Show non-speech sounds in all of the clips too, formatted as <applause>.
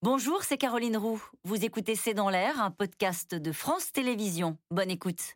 Bonjour, c'est Caroline Roux. Vous écoutez C'est dans l'air, un podcast de France Télévisions. Bonne écoute.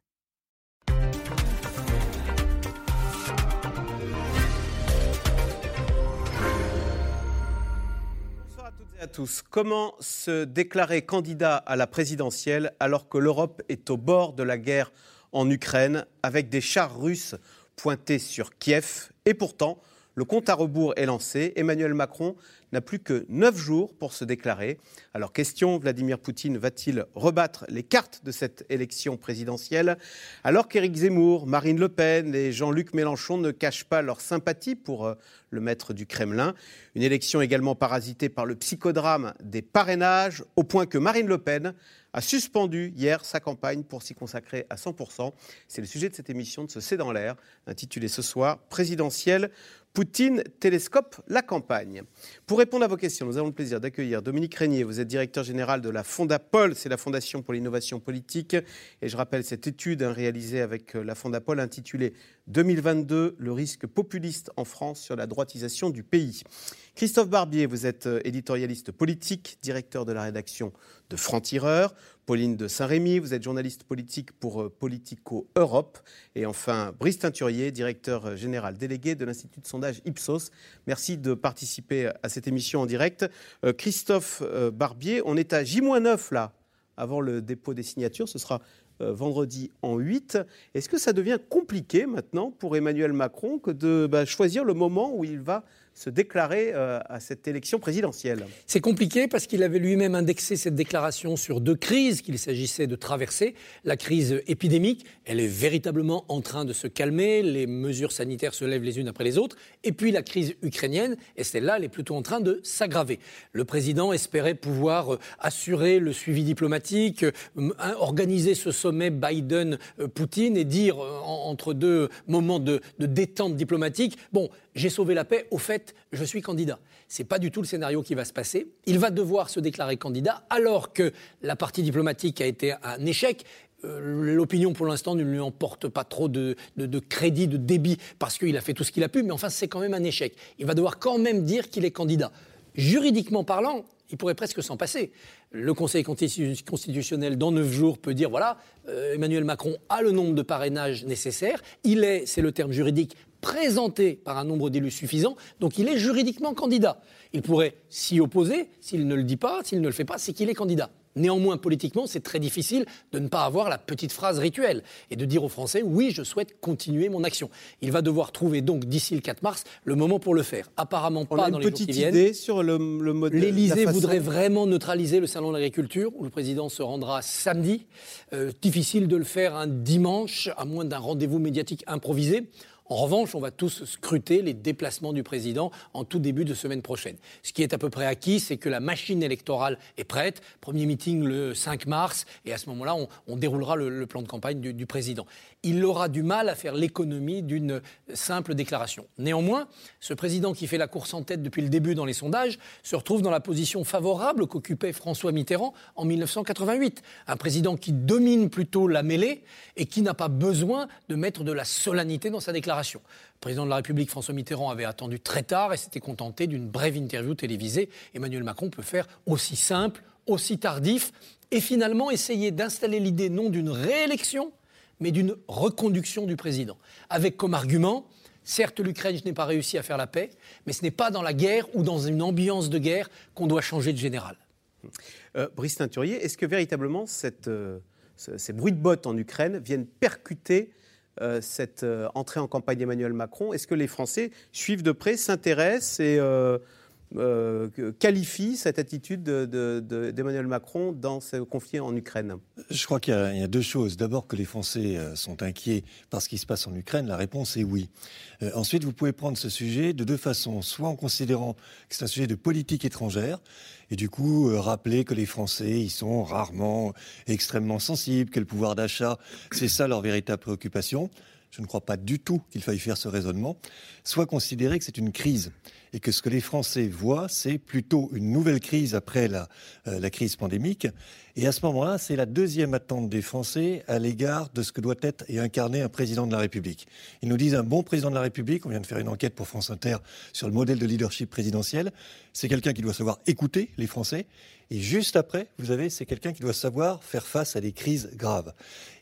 Bonsoir à toutes et à tous. Comment se déclarer candidat à la présidentielle alors que l'Europe est au bord de la guerre en Ukraine avec des chars russes pointés sur Kiev? Et pourtant le compte à rebours est lancé. Emmanuel Macron n'a plus que neuf jours pour se déclarer. Alors question, Vladimir Poutine va-t-il rebattre les cartes de cette élection présidentielle? Alors qu'Éric Zemmour, Marine Le Pen et Jean-Luc Mélenchon ne cachent pas leur sympathie pour euh, le maître du Kremlin. Une élection également parasitée par le psychodrame des parrainages, au point que Marine Le Pen a suspendu hier sa campagne pour s'y consacrer à 100%. C'est le sujet de cette émission de ce C'est dans l'air, intitulée ce soir Présidentielle Poutine télescope la campagne. Pour répondre à vos questions, nous avons le plaisir d'accueillir Dominique Régnier. Vous êtes directeur général de la Fondapol, c'est la Fondation pour l'innovation politique. Et je rappelle cette étude hein, réalisée avec euh, la Fondapol intitulée 2022, le risque populiste en France sur la droitisation du pays. Christophe Barbier, vous êtes euh, éditorialiste politique, directeur de la rédaction de Franc-Tireur. Pauline de Saint-Rémy, vous êtes journaliste politique pour euh, Politico Europe. Et enfin, Brice Teinturier, directeur euh, général délégué de l'Institut de sondage Ipsos. Merci de participer à cette émission en direct. Christophe Barbier, on est à J-9 là, avant le dépôt des signatures. Ce sera vendredi en 8. Est-ce que ça devient compliqué maintenant pour Emmanuel Macron que de bah, choisir le moment où il va se déclarer euh, à cette élection présidentielle. C'est compliqué parce qu'il avait lui-même indexé cette déclaration sur deux crises qu'il s'agissait de traverser. La crise épidémique, elle est véritablement en train de se calmer, les mesures sanitaires se lèvent les unes après les autres, et puis la crise ukrainienne, et celle-là, elle est plutôt en train de s'aggraver. Le président espérait pouvoir euh, assurer le suivi diplomatique, euh, organiser ce sommet Biden-Poutine et dire entre deux moments de, de détente diplomatique, bon, j'ai sauvé la paix, au fait, je suis candidat. Ce n'est pas du tout le scénario qui va se passer. Il va devoir se déclarer candidat alors que la partie diplomatique a été un échec. Euh, l'opinion, pour l'instant, ne lui emporte pas trop de, de crédit, de débit, parce qu'il a fait tout ce qu'il a pu, mais enfin, c'est quand même un échec. Il va devoir quand même dire qu'il est candidat. Juridiquement parlant, il pourrait presque s'en passer. Le Conseil constitutionnel, dans neuf jours, peut dire voilà, euh, Emmanuel Macron a le nombre de parrainages nécessaires. Il est, c'est le terme juridique, présenté par un nombre d'élus suffisant, donc il est juridiquement candidat. Il pourrait s'y opposer, s'il ne le dit pas, s'il ne le fait pas, c'est qu'il est candidat. Néanmoins, politiquement, c'est très difficile de ne pas avoir la petite phrase rituelle et de dire aux Français oui, je souhaite continuer mon action. Il va devoir trouver donc d'ici le 4 mars le moment pour le faire. Apparemment pas dans les jours qui viennent. idée sur le, le modèle. L'Élysée voudrait vraiment neutraliser le salon de l'agriculture où le président se rendra samedi. Euh, difficile de le faire un dimanche à moins d'un rendez-vous médiatique improvisé. En revanche, on va tous scruter les déplacements du président en tout début de semaine prochaine. Ce qui est à peu près acquis, c'est que la machine électorale est prête. Premier meeting le 5 mars, et à ce moment-là, on, déroulera le, plan de campagne du président il aura du mal à faire l'économie d'une simple déclaration. Néanmoins, ce président qui fait la course en tête depuis le début dans les sondages se retrouve dans la position favorable qu'occupait François Mitterrand en 1988. Un président qui domine plutôt la mêlée et qui n'a pas besoin de mettre de la solennité dans sa déclaration. Le président de la République, François Mitterrand, avait attendu très tard et s'était contenté d'une brève interview télévisée. Emmanuel Macron peut faire aussi simple, aussi tardif et finalement essayer d'installer l'idée non d'une réélection, mais d'une reconduction du président. Avec comme argument, certes, l'Ukraine n'a pas réussi à faire la paix, mais ce n'est pas dans la guerre ou dans une ambiance de guerre qu'on doit changer de général. Euh, Brice Teinturier, est-ce que véritablement euh, ces bruits de bottes en Ukraine viennent percuter euh, cette entrée en campagne d'Emmanuel Macron? Est-ce que les Français suivent de près, s'intéressent et euh, qualifie cette attitude d'Emmanuel Macron dans ce conflit en Ukraine? Je crois qu'il y, a deux choses. D'abord que les Français euh, sont inquiets par ce qui se passe en Ukraine. La réponse est oui. Euh, ensuite, vous pouvez prendre ce sujet de deux façons. Soit en considérant que c'est un sujet de politique étrangère, et du coup rappeler que les Français, ils sont rarement extrêmement sensibles, que le pouvoir d'achat, c'est ça leur véritable préoccupation. Je ne crois pas du tout qu'il faille faire ce raisonnement. Soit considérer que c'est une crise et que ce que les Français voient, c'est plutôt une nouvelle crise après la, euh, la crise pandémique. Et à ce moment-là, c'est la deuxième attente des Français à l'égard de ce que doit être et incarner un président de la République. Ils nous disent un bon président de la République, on vient de faire une enquête pour France Inter sur le modèle de leadership présidentiel, c'est quelqu'un qui doit savoir écouter les Français et juste après, vous avez, c'est quelqu'un qui doit savoir faire face à des crises graves.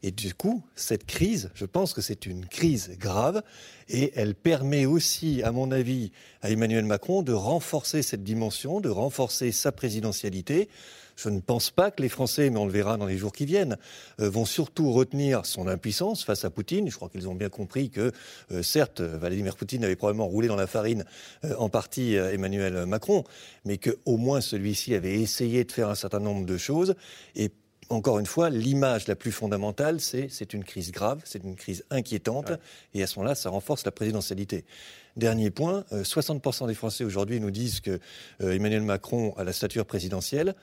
Et du coup, cette crise, je pense que c'est une crise grave et elle permet aussi, à mon avis, à Emmanuel Macron de renforcer cette dimension, de renforcer sa présidentialité je ne pense pas que les Français, mais on le verra dans les jours qui viennent, euh, vont surtout retenir son impuissance face à Poutine. Je crois qu'ils ont bien compris que, euh, certes, Vladimir Poutine avait probablement roulé dans la farine euh, en partie Emmanuel Macron, mais qu'au moins celui-ci avait essayé de faire un certain nombre de choses. Et encore une fois, l'image la plus fondamentale, c'est c'est une crise grave, c'est une crise inquiétante, et à ce moment-là, ça renforce la présidentialité. Dernier point, 60% des Français aujourd'hui nous disent que Emmanuel Macron a la stature présidentielle.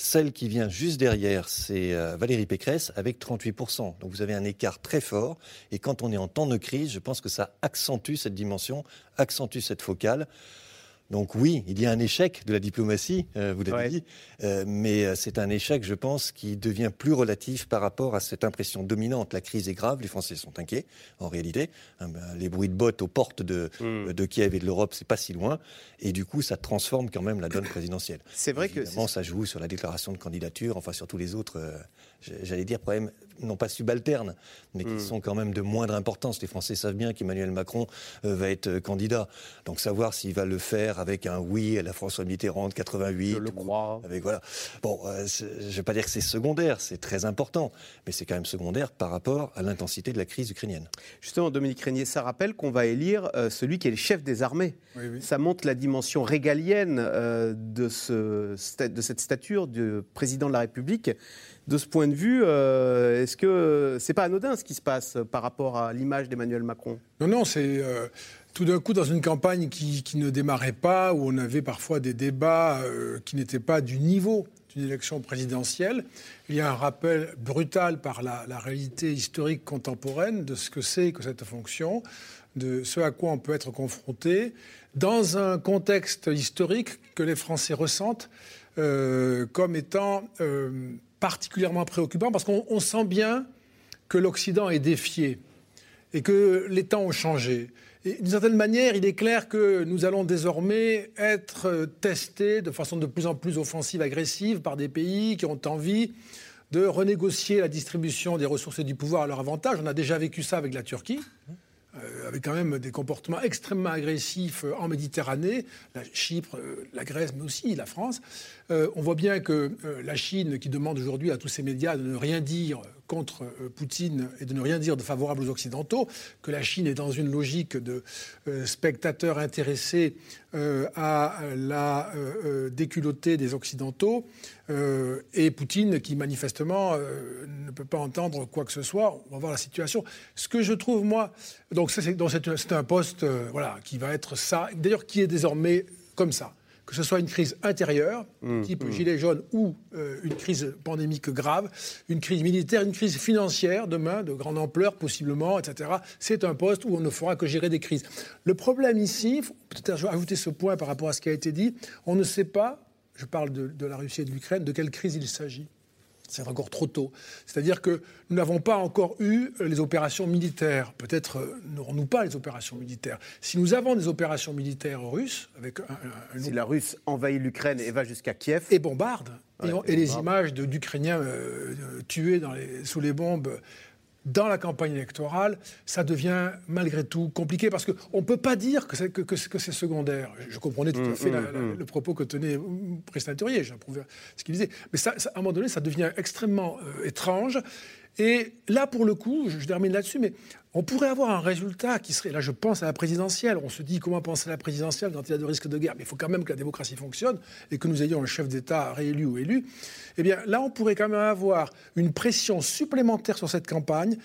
Celle qui vient juste derrière, c'est euh, Valérie Pécresse avec 38%. Donc vous avez un écart très fort. Et quand on est en temps de crise, je pense que ça accentue cette dimension, accentue cette focale. Donc oui, il y a un échec de la diplomatie, euh, vous l'avez dit, euh, mais euh, c'est un échec, je pense, qui devient plus relatif par rapport à cette impression dominante. La crise est grave, les Français sont inquiets, en réalité. Hein, ben, les bruits de bottes aux portes de, hmm. de Kiev et de l'Europe, c'est pas si loin, et du coup, ça transforme quand même la donne présidentielle. C'est vrai Évidemment, que ça joue sur la déclaration de candidature, enfin sur tous les autres, j'allais dire, problèmes non pas subalternes, mais qui hmm. sont quand même de moindre importance. Les Français savent bien qu'Emmanuel Macron va être candidat, donc savoir s'il va le faire avec un oui à la François Mitterrand de 88. Je le crois. Avec, voilà. Bon, euh, je ne vais pas dire que c'est secondaire, c'est très important, mais c'est quand même secondaire par rapport à l'intensité de la crise ukrainienne. Justement, Dominique Régnier, ça rappelle qu'on va élire euh, celui qui est le chef des armées. Ça montre la dimension régalienne euh, de, ce, de cette stature du président de la République. De ce point de vue, est-ce que c'est pas anodin ce qui se passe par rapport à l'image d'Emmanuel Macron? Non, non, c'est tout d'un coup, dans une campagne qui, ne démarrait pas, où on avait parfois des débats euh, qui n'étaient pas du niveau d'une élection présidentielle, il y a un rappel brutal par la, réalité historique contemporaine de ce que c'est que cette fonction, de ce à quoi on peut être confronté, dans un contexte historique que les Français ressentent euh, comme étant euh, particulièrement préoccupant, parce qu'on sent bien que l'Occident est défié et que les temps ont changé. D'une certaine manière, il est clair que nous allons désormais être testés de façon de plus en plus offensive, agressive par des pays qui ont envie de renégocier la distribution des ressources et du pouvoir à leur avantage. On a déjà vécu ça avec la Turquie. Euh, avec quand même des comportements extrêmement agressifs euh, en Méditerranée, la Chypre, euh, la Grèce, mais aussi la France. on voit bien que la Chine, qui demande aujourd'hui à tous ses médias de ne rien dire contre Poutine et de ne rien dire de favorable aux Occidentaux, que la Chine est dans une logique de spectateur intéressé à la déculottée des Occidentaux, et Poutine qui manifestement ne peut pas entendre quoi que ce soit. On va voir la situation. Ce que je trouve, moi, donc c'est un poste euh, voilà, qui va être ça, d'ailleurs qui est désormais comme ça. Que ce soit une crise intérieure, mmh, type mmh. gilet jaune, ou euh, une crise pandémique grave, une crise militaire, une crise financière demain, de grande ampleur possiblement, etc. C'est un poste où on ne fera que gérer des crises. Le problème ici, peut-être ajouter ce point par rapport à ce qui a été dit, on ne sait pas, je parle de la Russie et de l'Ukraine, de quelle crise il s'agit c'est encore trop tôt. C'est-à-dire que nous n'avons pas encore eu les opérations militaires. Peut-être euh, n'aurons-nous pas les opérations militaires. Si nous avons des opérations militaires russes, avec un, si la Russe envahit l'Ukraine et va jusqu'à Kiev et bombarde, et, les images d'Ukrainiens euh, tués sous les bombes dans la campagne électorale, ça devient malgré tout compliqué parce qu'on ne peut pas dire que c'est, que, c'est secondaire. Je comprenais tout à mm, fait mm, mm. le propos que tenait Président Turier, j'approuvais ce qu'il disait. Mais ça, à un moment donné, ça devient extrêmement euh, étrange. Et là, pour le coup, je, termine là-dessus, mais on pourrait avoir un résultat qui serait, là je pense à la présidentielle, on se dit comment penser à la présidentielle quand il y a de risques de guerre, mais il faut quand même que la démocratie fonctionne et que nous ayons un chef d'État réélu ou élu. Eh bien là, on pourrait quand même avoir une pression supplémentaire sur cette campagne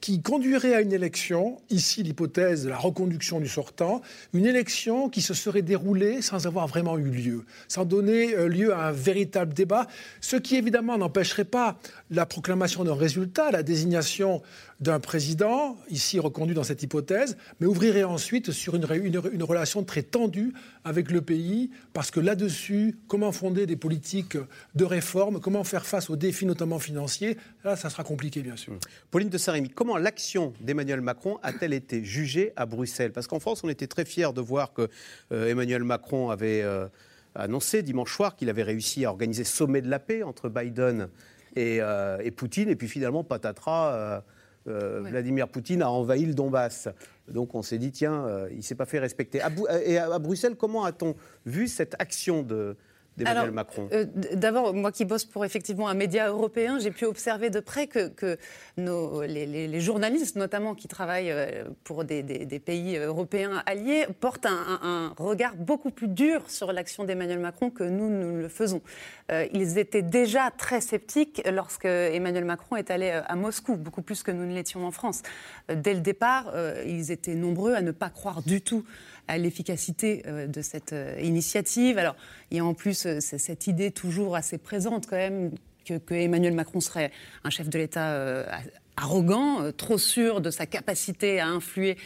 qui conduirait à une élection, ici l'hypothèse de la reconduction du sortant, une élection qui se serait déroulée sans avoir vraiment eu lieu, sans donner euh, lieu à un véritable débat, ce qui évidemment n'empêcherait pas la proclamation d'un résultat, la désignation d'un président, ici reconduit dans cette hypothèse, mais ouvrirait ensuite sur une, relation très tendue avec le pays, parce que là-dessus, comment fonder des politiques de réforme, comment faire face aux défis notamment financiers, là, ça sera compliqué, bien sûr. Pauline de Saint-Rémy, comment l'action d'Emmanuel Macron a-t-elle été jugée à Bruxelles? Parce qu'en France, on était très fiers de voir que euh, Emmanuel Macron avait euh, annoncé dimanche soir qu'il avait réussi à organiser sommet de la paix entre Biden et, euh, et Poutine, et puis finalement, patatras euh, Vladimir Poutine a envahi le Donbass. Donc on s'est dit, tiens, euh, il ne s'est pas fait respecter. et à Bruxelles, comment a-t-on vu cette action de, d'Emmanuel Macron euh, D'abord, moi qui bosse pour effectivement un média européen, j'ai pu observer de près que, que nos, les, journalistes, notamment qui travaillent euh, pour des, pays européens alliés, portent un, regard beaucoup plus dur sur l'action d'Emmanuel Macron que nous, nous le faisons. Euh, ils étaient déjà très sceptiques lorsque Emmanuel Macron est allé à Moscou, beaucoup plus que nous ne l'étions en France. Dès le départ, ils étaient nombreux à ne pas croire du tout à l'efficacité euh, de cette euh, initiative. Alors, il y a en plus euh, cette idée toujours assez présente quand même que, Emmanuel Macron serait un chef de l'État arrogant, trop sûr de sa capacité à influer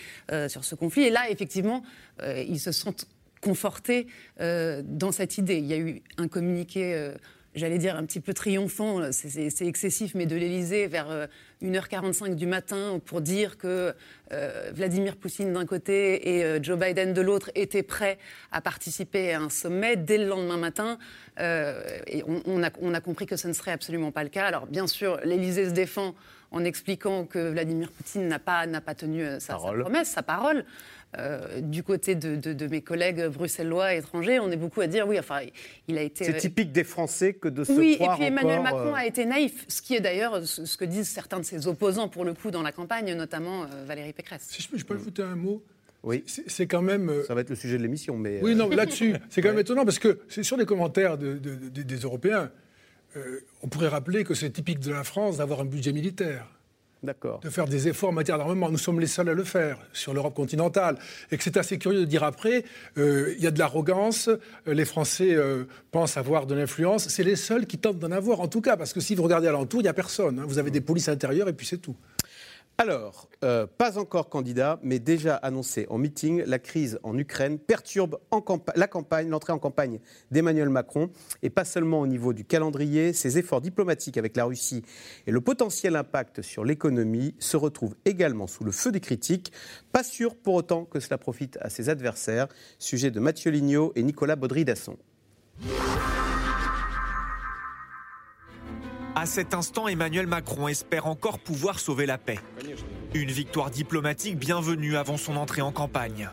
sur ce conflit. Et là, effectivement, ils se sentent confortés dans cette idée. Il y a eu un communiqué j'allais dire un petit peu triomphant, c'est excessif, mais de l'Elysée vers 1h45 euh, du matin pour dire que euh, Vladimir Poutine d'un côté et euh, Joe Biden de l'autre étaient prêts à participer à un sommet dès le lendemain matin. et on, a, on, a, compris que ce ne serait absolument pas le cas. Alors bien sûr, l'Elysée se défend en expliquant que Vladimir Poutine n'a pas, pas tenu sa, sa, promesse, sa parole. Euh, du côté de, mes collègues bruxellois étrangers, on est beaucoup à dire oui, enfin, il a été. C'est euh, typique des Français que de se oui, croire. Oui, et puis Emmanuel Macron euh, a été naïf, ce qui est d'ailleurs ce que disent certains de ses opposants pour le coup dans la campagne, notamment Valérie Pécresse. Si je peux, ajouter un mot. Oui. C'est quand même. Ça va être le sujet de l'émission, mais. Oui, non, là-dessus, <laughs> c'est quand même étonnant parce que c'est sur les commentaires des Européens. on pourrait rappeler que c'est typique de la France d'avoir un budget militaire de faire des efforts en matière d'armement. Nous sommes les seuls à le faire sur l'Europe continentale. Et que c'est assez curieux de dire après, euh, il y a de l'arrogance, euh, les Français euh, pensent avoir de l'influence. C'est les seuls qui tentent d'en avoir, en tout cas, parce que si vous regardez alentour, il n'y a personne. Hein. Vous avez des polices intérieures et puis c'est tout. Alors, euh, pas encore candidat, mais déjà annoncé en meeting, la crise en Ukraine perturbe l'entrée en campagne d'Emmanuel Macron, et pas seulement au niveau du calendrier, ses efforts diplomatiques avec la Russie et le potentiel impact sur l'économie se retrouvent également sous le feu des critiques. Pas sûr pour autant que cela profite à ses adversaires. Sujet de Mathieu Lignot et Nicolas Baudry-Dasson. À cet instant, Emmanuel Macron espère encore pouvoir sauver la paix. Une victoire diplomatique bienvenue avant son entrée en campagne.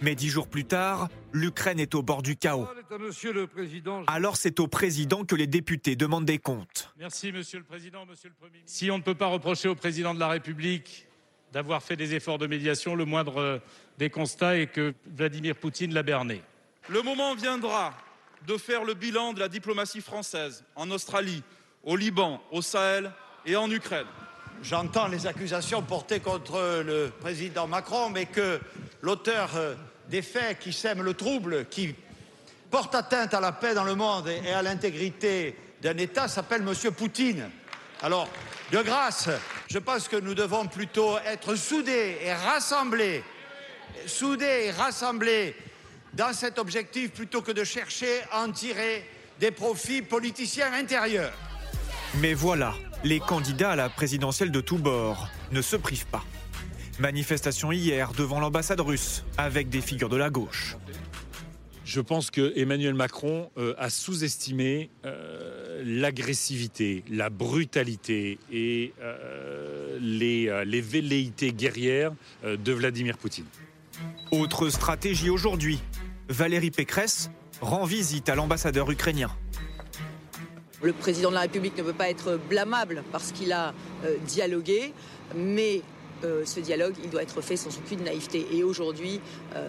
Mais dix jours plus tard, l'Ukraine est au bord du chaos. Alors c'est au président que les députés demandent des comptes. Merci, monsieur le président, monsieur le premier Si on ne peut pas reprocher au président de la République d'avoir fait des efforts de médiation, le moindre des constats est que Vladimir Poutine l'a berné. Le moment viendra de faire le bilan de la diplomatie française en Australie, au Liban, au Sahel et en Ukraine. J'entends les accusations portées contre le président Macron, mais que l'auteur euh, des faits qui sèment le trouble, qui porte atteinte à la paix dans le monde et à l'intégrité d'un État s'appelle M. Poutine. Alors, de grâce, je pense que nous devons plutôt être soudés et rassemblés, soudés et rassemblés dans cet objectif plutôt que de chercher à en tirer des profits politiciens intérieurs. Mais voilà, les candidats à la présidentielle de tous bords ne se privent pas. Manifestation hier devant l'ambassade russe avec des figures de la gauche. Je pense que Emmanuel Macron euh, a sous-estimé euh, l'agressivité, la brutalité et euh, les, les, velléités guerrières de Vladimir Poutine. Autre stratégie aujourd'hui, Valérie Pécresse rend visite à l'ambassadeur ukrainien. Le président de la République ne peut pas être blâmable parce qu'il a euh, dialogué, mais euh, ce dialogue, il doit être fait sans aucune naïveté. Et aujourd'hui, euh,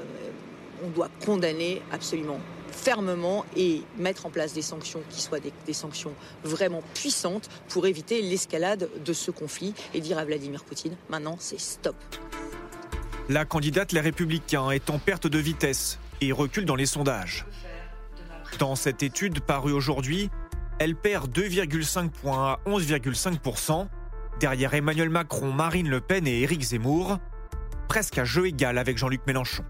on doit condamner absolument fermement et mettre en place des sanctions qui soient des, des sanctions vraiment puissantes pour éviter l'escalade de ce conflit et dire à Vladimir Poutine, maintenant c'est stop. La candidate Les Républicains est en perte de vitesse et recule dans les sondages. Dans cette étude parue aujourd'hui, elle perd 2,5 points à 11,5%, derrière Emmanuel Macron, Marine Le Pen et Éric Zemmour, presque à jeu égal avec Jean-Luc Mélenchon.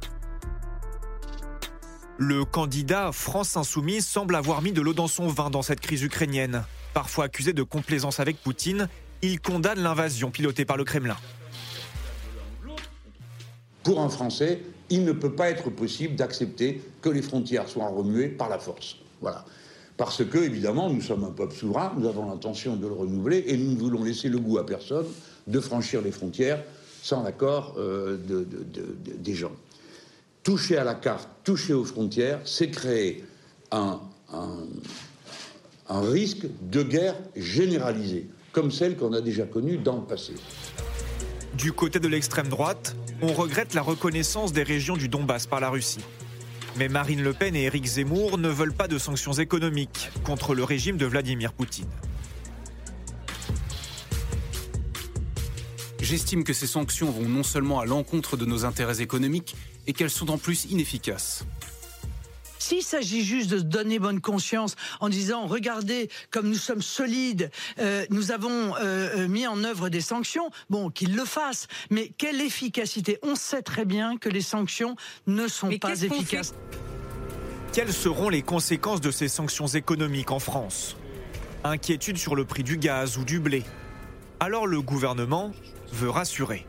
Le candidat France Insoumise semble avoir mis de l'eau dans son vin dans cette crise ukrainienne. Parfois accusé de complaisance avec Poutine, il condamne l'invasion pilotée par le Kremlin. Pour un Français, il ne peut pas être possible d'accepter que les frontières soient remuées par la force. Voilà. Parce que, évidemment, nous sommes un peuple souverain, nous avons l'intention de le renouveler et nous ne voulons laisser le goût à personne de franchir les frontières sans l'accord euh, de, de, de, des gens. Toucher à la carte, toucher aux frontières, c'est créer un, un, un risque de guerre généralisée, comme celle qu'on a déjà connue dans le passé. Du côté de l'extrême droite, on regrette la reconnaissance des régions du Donbass par la Russie. Mais Marine Le Pen et Éric Zemmour ne veulent pas de sanctions économiques contre le régime de Vladimir Poutine. J'estime que ces sanctions vont non seulement à l'encontre de nos intérêts économiques, et qu'elles sont en plus inefficaces. S'il s'agit juste de se donner bonne conscience en disant regardez comme nous sommes solides, euh, nous avons euh, mis en œuvre des sanctions, bon qu'ils le fassent, mais quelle efficacité On sait très bien que les sanctions ne sont mais pas efficaces. Quelles seront les conséquences de ces sanctions économiques en France? Inquiétude sur le prix du gaz ou du blé. Alors le gouvernement veut rassurer.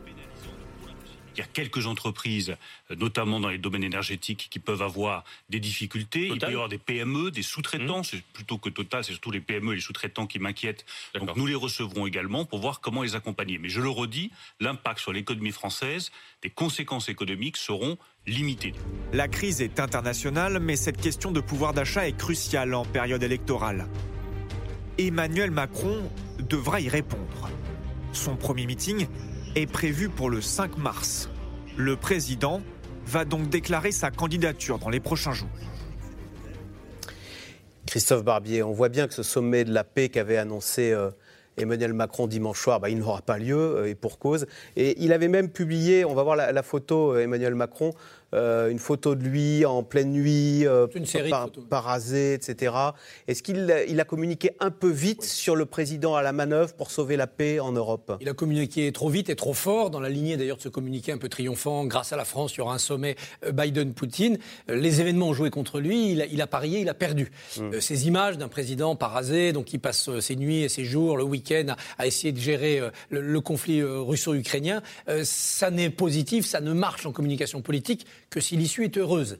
Il y a quelques entreprises, notamment dans les domaines énergétiques, qui peuvent avoir des difficultés. Total. Il peut y avoir des PME, des sous-traitants. Mmh. C'est plutôt que Total, c'est surtout les PME et les sous-traitants qui m'inquiètent. Donc nous les recevrons également pour voir comment les accompagner. Mais je le redis, l'impact sur l'économie française, les conséquences économiques seront limitées. La crise est internationale, mais cette question de pouvoir d'achat est cruciale en période électorale. Emmanuel Macron devra y répondre. Son premier meeting est prévu pour le 5 mars. Le président va donc déclarer sa candidature dans les prochains jours. Christophe Barbier, on voit bien que ce sommet de la paix qu'avait annoncé euh, Emmanuel Macron dimanche soir, bah, il n'aura pas lieu, euh, et pour cause. Et il avait même publié, on va voir la, photo, euh, Emmanuel Macron, euh, une photo de lui en pleine nuit, euh, une série par, parasé, etc. Est-ce qu'il il a communiqué un peu vite oui. sur le président à la manœuvre pour sauver la paix en Europe? Il a communiqué trop vite et trop fort, dans la lignée d'ailleurs de ce communiqué un peu triomphant. Grâce à la France, il y aura un sommet euh, Biden-Poutine. Les événements ont joué contre lui, il a, il a parié, il a perdu. Mmh. Ces images d'un président parasé, donc qui passe ses nuits et ses jours, le week-end, à, à, essayer de gérer le, le conflit russo-ukrainien, ça n'est positif, ça ne marche en communication politique que si l'issue est heureuse.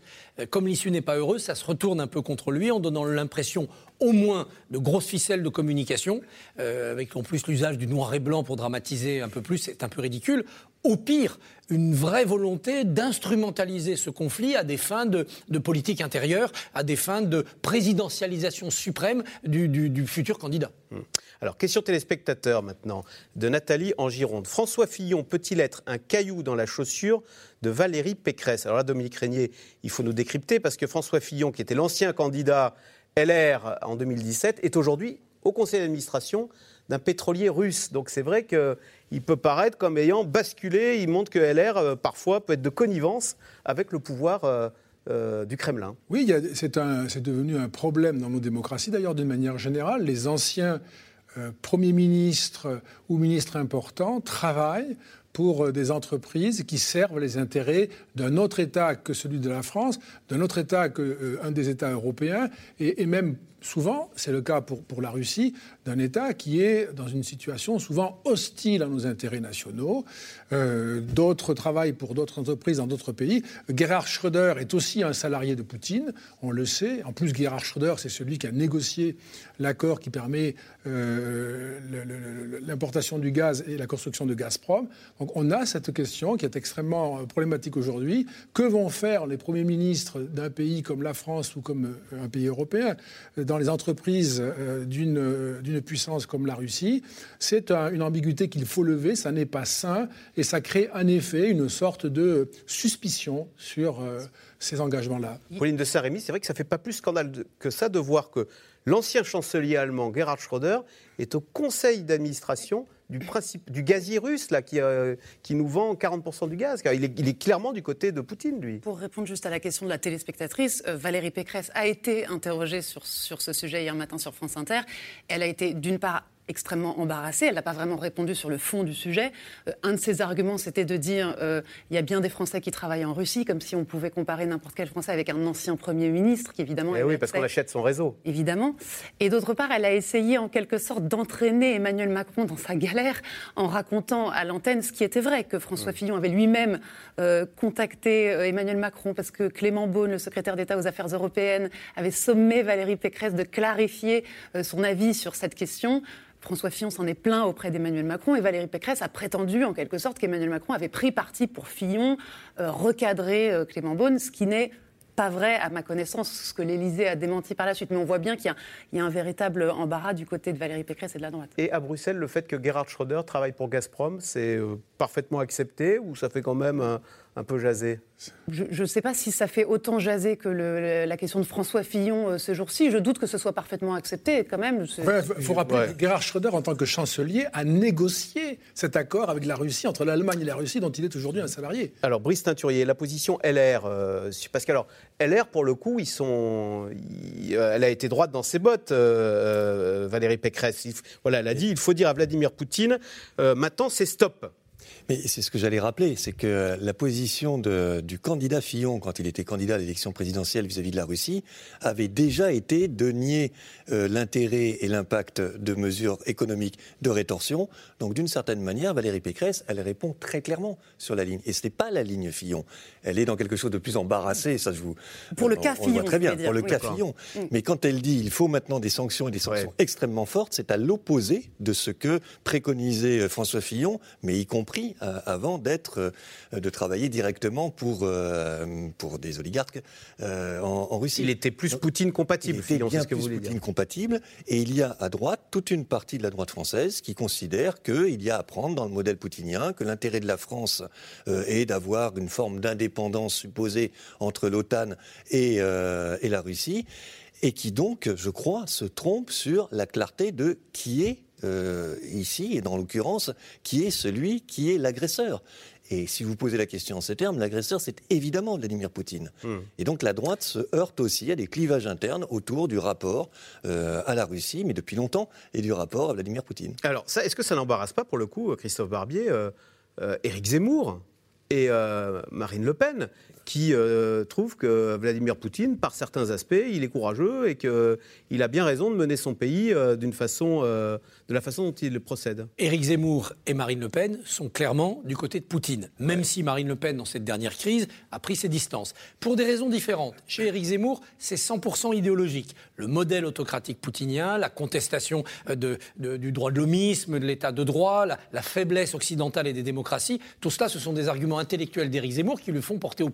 Comme l'issue n'est pas heureuse, ça se retourne un peu contre lui en donnant l'impression au moins de grosses ficelles de communication, euh, avec en plus l'usage du noir et blanc pour dramatiser un peu plus, c'est un peu ridicule. Au pire, une vraie volonté d'instrumentaliser ce conflit à des fins de, politique intérieure, à des fins de présidentialisation suprême du, du, futur candidat. Hum. Alors, question téléspectateur maintenant, de Nathalie en Gironde. François Fillon peut-il être un caillou dans la chaussure de Valérie Pécresse Alors là, Dominique Régnier, il faut nous décrypter parce que François Fillon, qui était l'ancien candidat LR en 2017, est aujourd'hui au conseil d'administration d'un pétrolier russe. Donc c'est vrai qu'il peut paraître comme ayant basculé. Il montre que LR, euh, parfois, peut être de connivence avec le pouvoir. Euh, euh, du Kremlin. Oui, c'est devenu un problème dans nos démocraties, d'ailleurs, d'une manière générale. Les anciens premiers ministres ou ministres importants travaillent pour des entreprises qui servent les intérêts d'un autre État que celui de la France, d'un autre État qu'un euh, des États européens, et même souvent, c'est le cas pour, pour la Russie, d'un État qui est dans une situation souvent hostile à nos intérêts nationaux. Euh, d'autres travaillent pour d'autres entreprises dans d'autres pays. Gerhard Schröder est aussi un salarié de Poutine, on le sait. En plus, Gerhard Schröder, c'est celui qui a négocié l'accord qui permet euh, l'importation du gaz et la construction de Gazprom. Donc on a cette question qui est extrêmement problématique aujourd'hui. Que vont faire les premiers ministres d'un pays comme la France ou comme un pays européen? Dans les entreprises d'une puissance comme la Russie, c'est une ambiguïté qu'il faut lever, ça n'est pas sain, et ça crée un effet, une sorte de suspicion sur ces engagements-là. Pauline de Saint-Rémy, c'est vrai que ça fait pas plus scandale que ça de voir que l'ancien chancelier allemand Gerhard Schröder est au conseil d'administration du, principe, du gazier russe là, qui, euh, qui nous vend 40% du gaz. Il est, il est, clairement du côté de Poutine, lui. Pour répondre juste à la question de la téléspectatrice, euh, Valérie Pécresse a été interrogée sur, sur ce sujet hier matin sur France Inter. Elle a été d'une part extrêmement embarrassée. Elle n'a pas vraiment répondu sur le fond du sujet. Euh, un de ses arguments, c'était de dire euh, il y a bien des Français qui travaillent en Russie, comme si on pouvait comparer n'importe quel Français avec un ancien Premier ministre, qui évidemment. Eh oui, parce qu'on achète son réseau. Évidemment. Et d'autre part, elle a essayé en quelque sorte d'entraîner Emmanuel Macron dans sa galère en racontant à l'antenne ce qui était vrai, que François mm. Fillon avait lui-même euh, contacté Emmanuel Macron parce que Clément Beaune, le secrétaire d'État aux Affaires européennes, avait sommé Valérie Pécresse de clarifier son avis sur cette question. François Fillon s'en est plaint auprès d'Emmanuel Macron et Valérie Pécresse a prétendu en quelque sorte qu'Emmanuel Macron avait pris parti pour Fillon, euh, recadré euh, Clément Beaune, ce qui n'est pas vrai, à ma connaissance, ce que l'Élysée a démenti par la suite. Mais on voit bien qu'il y, a un véritable embarras du côté de Valérie Pécresse et de la droite. Et à Bruxelles, le fait que Gerhard Schröder travaille pour Gazprom, c'est euh, parfaitement accepté ou ça fait quand même peu jaser Je ne sais pas si ça fait autant jaser que la question de François Fillon euh, ce jour-ci. Je doute que ce soit parfaitement accepté quand même. Il faut rappeler que Gerhard Schröder, en tant que chancelier, a négocié cet accord avec la Russie, entre l'Allemagne et la Russie, dont il est aujourd'hui un salarié. Alors, Brice Teinturier, la position LR, euh, parce qu'alors, LR, pour le coup, ils sont, elle a été droite dans ses bottes, euh, Valérie Pécresse. Voilà, elle a dit il faut dire à Vladimir Poutine maintenant, c'est stop. Mais c'est ce que j'allais rappeler, c'est que la position de, du candidat Fillon, quand il était candidat à l'élection présidentielle vis-à-vis de la Russie, avait déjà été de nier euh, l'intérêt et l'impact de mesures économiques de rétorsion. Donc d'une certaine manière, Valérie Pécresse, elle répond très clairement sur la ligne. Et ce n'est pas la ligne Fillon. Elle est dans quelque chose de plus embarrassé, ça je vous... Pour le cas Fillon. très bien, pour le cas Fillon. Mm. Mais quand elle dit il faut maintenant des sanctions et des sanctions extrêmement fortes, c'est à l'opposé de ce que préconisait euh, François Fillon, mais y compris euh, avant d'être, euh, de travailler directement pour, euh, pour des oligarques en, Russie. Il était plus Poutine compatible, il était bien ce que plus Poutine compatible. Et il y a à droite toute une partie de la droite française qui considère qu'il y a à prendre dans le modèle poutinien, que l'intérêt de la France est d'avoir une forme d'indépendance supposée entre l'OTAN et, et la Russie et qui donc, je crois, se trompe sur la clarté de qui est euh, ici, et dans l'occurrence, qui est celui qui est l'agresseur. Et si vous posez la question en ces termes, l'agresseur, c'est évidemment Vladimir Poutine. Hmm. Et donc la droite se heurte aussi à des clivages internes autour du rapport euh, à la Russie, mais depuis longtemps, et du rapport à Vladimir Poutine. Alors, est-ce que ça n'embarrasse pas, pour le coup, Christophe Barbier, euh, Éric Zemmour et Marine Le Pen, qui euh, trouve que Vladimir Poutine, par certains aspects, il est courageux et qu'il a bien raison de mener son pays euh, d'une façon, euh, de la façon dont il procède. Éric Zemmour et Marine Le Pen sont clairement du côté de Poutine, même si Marine Le Pen, dans cette dernière crise, a pris ses distances. Pour des raisons différentes. Chez Éric Zemmour, c'est 100% idéologique. Le modèle autocratique poutinien, la contestation de, du droit de l'homisme, de l'état de droit, la, la, faiblesse occidentale et des démocraties, tout cela, ce sont des arguments intellectuels d'Éric Zemmour qui lui font porter au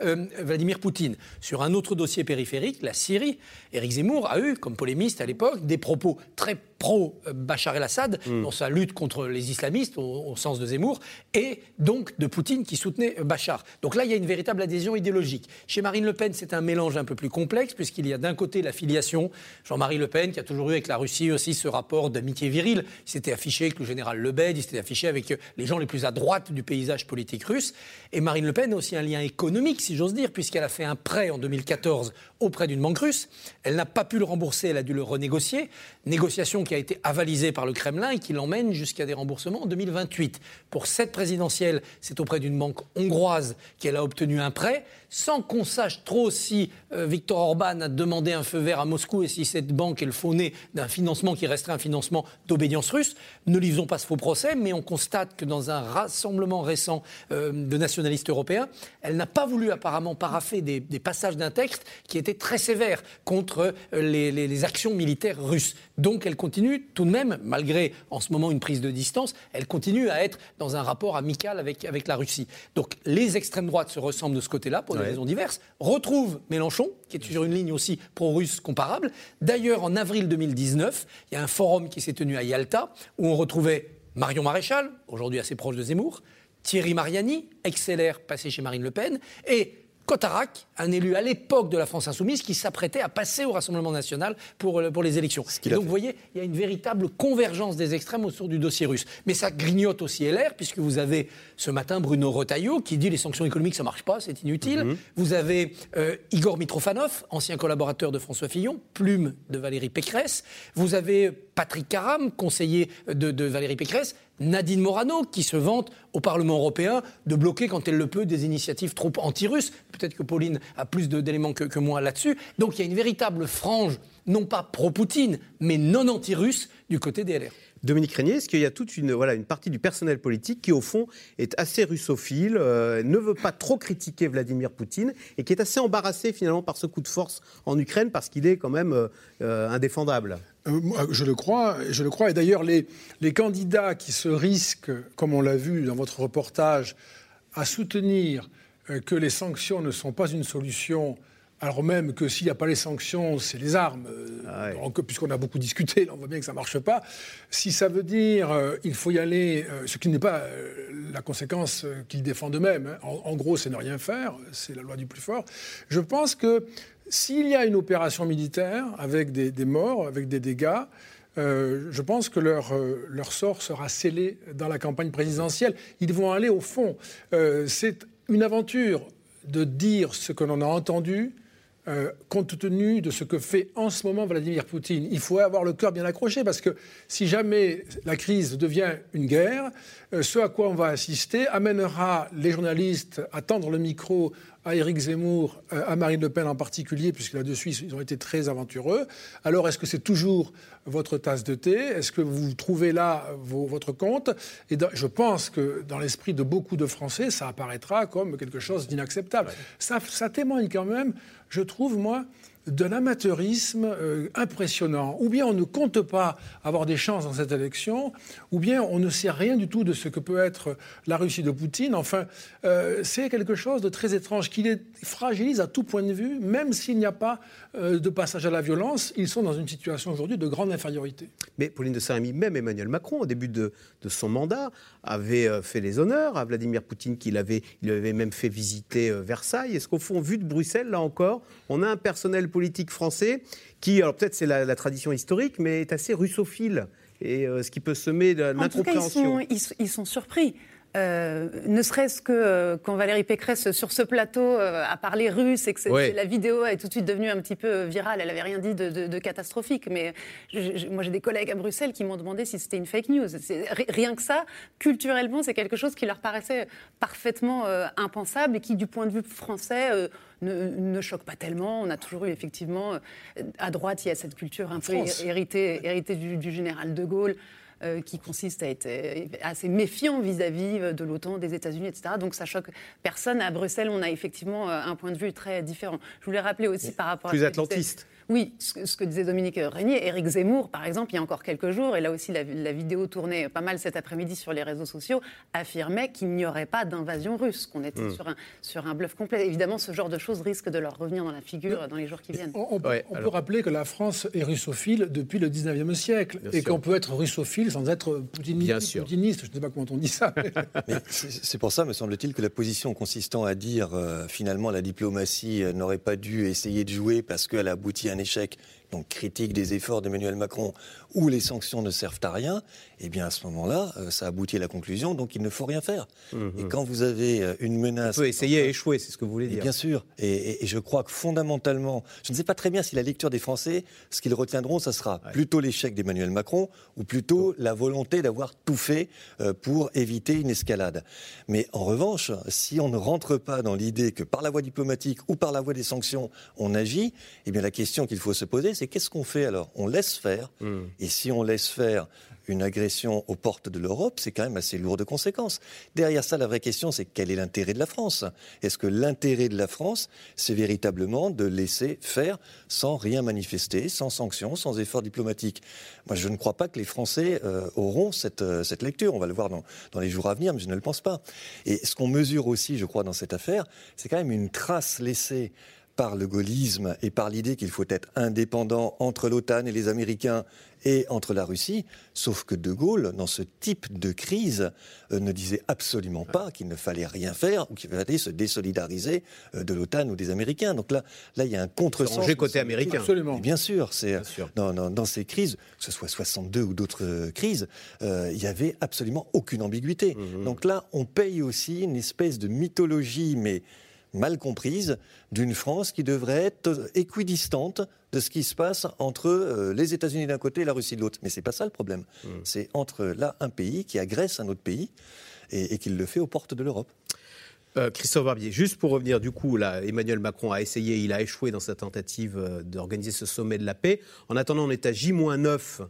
euh, Vladimir Poutine. Sur un autre dossier périphérique, la Syrie, Éric Zemmour a eu, comme polémiste à l'époque, des propos très pro-Bachar el-Assad hmm. dans sa lutte contre les islamistes, au, sens de Zemmour, et donc de Poutine qui soutenait Bachar. Donc là, il y a une véritable adhésion idéologique. Chez Marine Le Pen, c'est un mélange un peu plus complexe, puisqu'il y a d'un côté la filiation, Jean-Marie Le Pen, qui a toujours eu avec la Russie aussi ce rapport d'amitié virile. Il s'était affiché avec le général Lebed, il s'était affiché avec les gens les plus à droite du paysage politique russe. Et Marine Le Pen a aussi un lien économique, si j'ose dire, puisqu'elle a fait un prêt en 2014 auprès d'une banque russe. Elle n'a pas pu le rembourser, elle a dû le renégocier. Négociation qui a été avalisée par le Kremlin et qui l'emmène jusqu'à des remboursements en 2028. Pour cette présidentielle, c'est auprès d'une banque hongroise qu'elle a obtenu un prêt sans qu'on sache trop si euh, Viktor Orban a demandé un feu vert à Moscou et si cette banque est le faux nez d'un financement qui resterait un financement d'obédience russe. Ne lisons pas ce faux procès, mais on constate que dans un rassemblement récent euh, de nationalistes européens, elle n'a pas voulu apparemment paraffer des, passages d'un texte qui était très sévère contre euh, les, actions militaires russes. Donc elle continue continue tout de même, malgré en ce moment une prise de distance, elle continue à être dans un rapport amical avec, avec la Russie. Donc les extrêmes droites se ressemblent de ce côté-là pour raisons diverses, retrouvent Mélenchon, qui est sur une ligne aussi pro-russe comparable. D'ailleurs, en avril 2019, il y a un forum qui s'est tenu à Yalta où on retrouvait Marion Maréchal, aujourd'hui assez proche de Zemmour, Thierry Mariani, ex-LR passé chez Marine Le Pen, et Cotarac, un élu à l'époque de la France Insoumise qui s'apprêtait à passer au Rassemblement national pour, euh, pour les élections. Et donc, vous voyez, il y a une véritable convergence des extrêmes autour du dossier russe. Mais ça grignote aussi LR, puisque vous avez ce matin Bruno Retailleau qui dit les sanctions économiques, ça marche pas, c'est inutile. Mhm. Vous avez euh, Igor Mitrofanov, ancien collaborateur de François Fillon, plume de Valérie Pécresse. Vous avez Patrick Caram, conseiller de, de Valérie Pécresse. Nadine Morano, qui se vante au Parlement européen de bloquer, quand elle le peut, des initiatives trop anti-russes. Peut-être que Pauline a plus d'éléments que, moi là-dessus. Donc il y a une véritable frange, non pas pro-Poutine, mais non anti-russe du côté des LR. Dominique Régnier, est-ce qu'il y a toute une, voilà, une partie du personnel politique qui, au fond, est assez russophile, euh, ne veut pas trop critiquer Vladimir Poutine et qui est assez embarrassé finalement par ce coup de force en Ukraine parce qu'il est quand même euh, euh, indéfendable? Je le crois, je le crois. Et d'ailleurs, les, les candidats qui se risquent, comme on l'a vu dans votre reportage, à soutenir euh, que les sanctions ne sont pas une solution, alors même que s'il n'y a pas les sanctions, c'est les armes. euh, donc, Puisqu'on a beaucoup discuté, là, on voit bien que ça ne marche pas. Si ça veut dire euh, il faut y aller, euh, ce qui n'est pas euh, la conséquence euh, qu'ils défendent eux-mêmes, hein. en, en gros, c'est ne rien faire, c'est la loi du plus fort. Je pense que s'il y a une opération militaire avec des, morts, avec des dégâts, euh, je pense que leur, euh, leur sort sera scellé dans la campagne présidentielle. Ils vont aller au fond. Euh, c'est une aventure de dire ce que l'on a entendu. compte tenu de ce que fait en ce moment Vladimir Poutine, il faut avoir le cœur bien accroché parce que si jamais la crise devient une guerre, ce à quoi on va assister amènera les journalistes à tendre le micro à Éric Zemmour, euh, à Marine Le Pen en particulier, puisque là-dessus, ils ont été très aventureux. Alors, est-ce que c'est toujours votre tasse de thé? Est-ce que vous trouvez là vos- votre compte? Et dans- je pense que dans l'esprit de beaucoup de Français, ça apparaîtra comme quelque chose d'inacceptable. Ça, ça témoigne quand même, je trouve, moi, d'un amateurisme euh, impressionnant. Ou bien on ne compte pas avoir des chances dans cette élection, ou bien on ne sait rien du tout de ce que peut être la Russie de Poutine. Enfin, euh, c'est quelque chose de très étrange qui les fragilise à tout point de vue, même s'il n'y a pas euh, de passage à la violence. Ils sont dans une situation aujourd'hui de grande infériorité. Mais Pauline de Saint-Rémy, même Emmanuel Macron, au début de, son mandat, avait euh, fait les honneurs à Vladimir Poutine, qu'il avait, il avait même fait visiter Versailles. Est-ce qu'au fond, vu de Bruxelles, là encore, on a un personnel politique français qui, alors peut-être c'est la, la tradition historique, mais est assez russophile, et euh, ce qui peut semer de En tout cas, ils l'incompréhension. sont, ils, ils sont surpris. Euh, ne serait-ce que euh, quand Valérie Pécresse, sur ce plateau, euh, a parlé russe et que la vidéo est tout de suite devenue un petit peu virale, elle n'avait rien dit de, de- de catastrophique. Mais je- je- moi, j'ai des collègues à Bruxelles qui m'ont demandé si c'était une fake news. Rien que ça, culturellement, c'est quelque chose qui leur paraissait parfaitement impensable et qui, du point de vue français, ne, ne choque pas tellement. On a toujours eu, effectivement, à droite, il y a cette culture un peu France. héritée, héritée du, du général de Gaulle euh, qui consiste à être euh, assez méfiant vis-à-vis euh, de l'OTAN, des États-Unis, etc. Donc ça choque personne. À Bruxelles, on a effectivement un point de vue très différent. Je voulais rappeler aussi par rapport plus à disait- atlantiste. Oui, ce, que- ce que disait Dominique Régnier, Éric Zemmour, par exemple, il y a encore quelques jours, et là aussi la, la vidéo tournait pas mal cet après-midi sur les réseaux sociaux, affirmait qu'il n'y aurait pas d'invasion russe, qu'on était Hmm. sur, un, sur un bluff complet. Évidemment, ce genre de choses risque de leur revenir dans la figure dans les jours qui viennent. On, on peut- Ouais, on peut alors. rappeler que la France est russophile depuis le 19e siècle Bien et qu'on peut être russophile sans être poutini- Bien sûr. poutiniste. Je ne sais pas comment on dit ça. <laughs> c'est pour ça, me semble-t-il, que la position consistant à dire euh, finalement la diplomatie euh, n'aurait pas dû essayer de jouer parce qu'elle a abouti à un échec, donc critique des efforts d'Emmanuel Macron, ou les sanctions ne servent à rien, eh bien à ce moment-là, euh, ça aboutit à la conclusion, donc il ne faut rien faire. Et quand vous avez euh, une menace... On peut essayer et échouer, c'est ce que vous voulez dire. bien sûr. Et, et- et je crois que fondamentalement, je ne sais pas très bien si la lecture des Français, ce qu'ils retiendront, ça sera plutôt l'échec d'Emmanuel Macron ou plutôt la volonté d'avoir tout fait euh, pour éviter une escalade. Mais en revanche, si on ne rentre pas dans l'idée que par la voie diplomatique ou par la voie des sanctions, on agit, eh bien la question qu'il faut se poser, c'est qu'est-ce qu'on fait alors? On laisse faire. Et si on laisse faire une agression aux portes de l'Europe, c'est quand même assez lourd de conséquences. Derrière ça, la vraie question, c'est quel est l'intérêt de la France? Est-ce que l'intérêt de la France, c'est véritablement de laisser faire sans rien manifester, sans sanction, sans effort diplomatique Moi, je ne crois pas que les Français euh, auront cette, euh, cette lecture. On va le voir dans, dans les jours à venir, mais je ne le pense pas. Et ce qu'on mesure aussi, je crois, dans cette affaire, c'est quand même une trace laissée par le gaullisme et par l'idée qu'il faut être indépendant entre l'OTAN et les Américains et entre la Russie, sauf que De Gaulle, dans ce type de crise, euh, ne disait absolument pas qu'il ne fallait rien faire ou qu'il fallait se désolidariser euh, de l'OTAN ou des Américains. Donc là, là, il y a un contresens. Ranger côté américain. Absolument. Et bien sûr, c'est dans, dans- dans ces crises, que ce soit 62 ou d'autres euh, crises, euh, il y avait absolument aucune ambiguïté. Donc là, on paye aussi une espèce de mythologie, mais mal comprise, d'une France qui devrait être équidistante de ce qui se passe entre euh, les États-Unis d'un côté et la Russie de l'autre. Mais c'est pas ça le problème. C'est entre là un pays qui agresse un autre pays et, et qui le fait aux portes de l'Europe. Euh, Christophe Barbier, juste pour revenir, du coup, là, Emmanuel Macron a essayé, il a échoué dans sa tentative euh, d'organiser ce sommet de la paix. En attendant, on est à J-9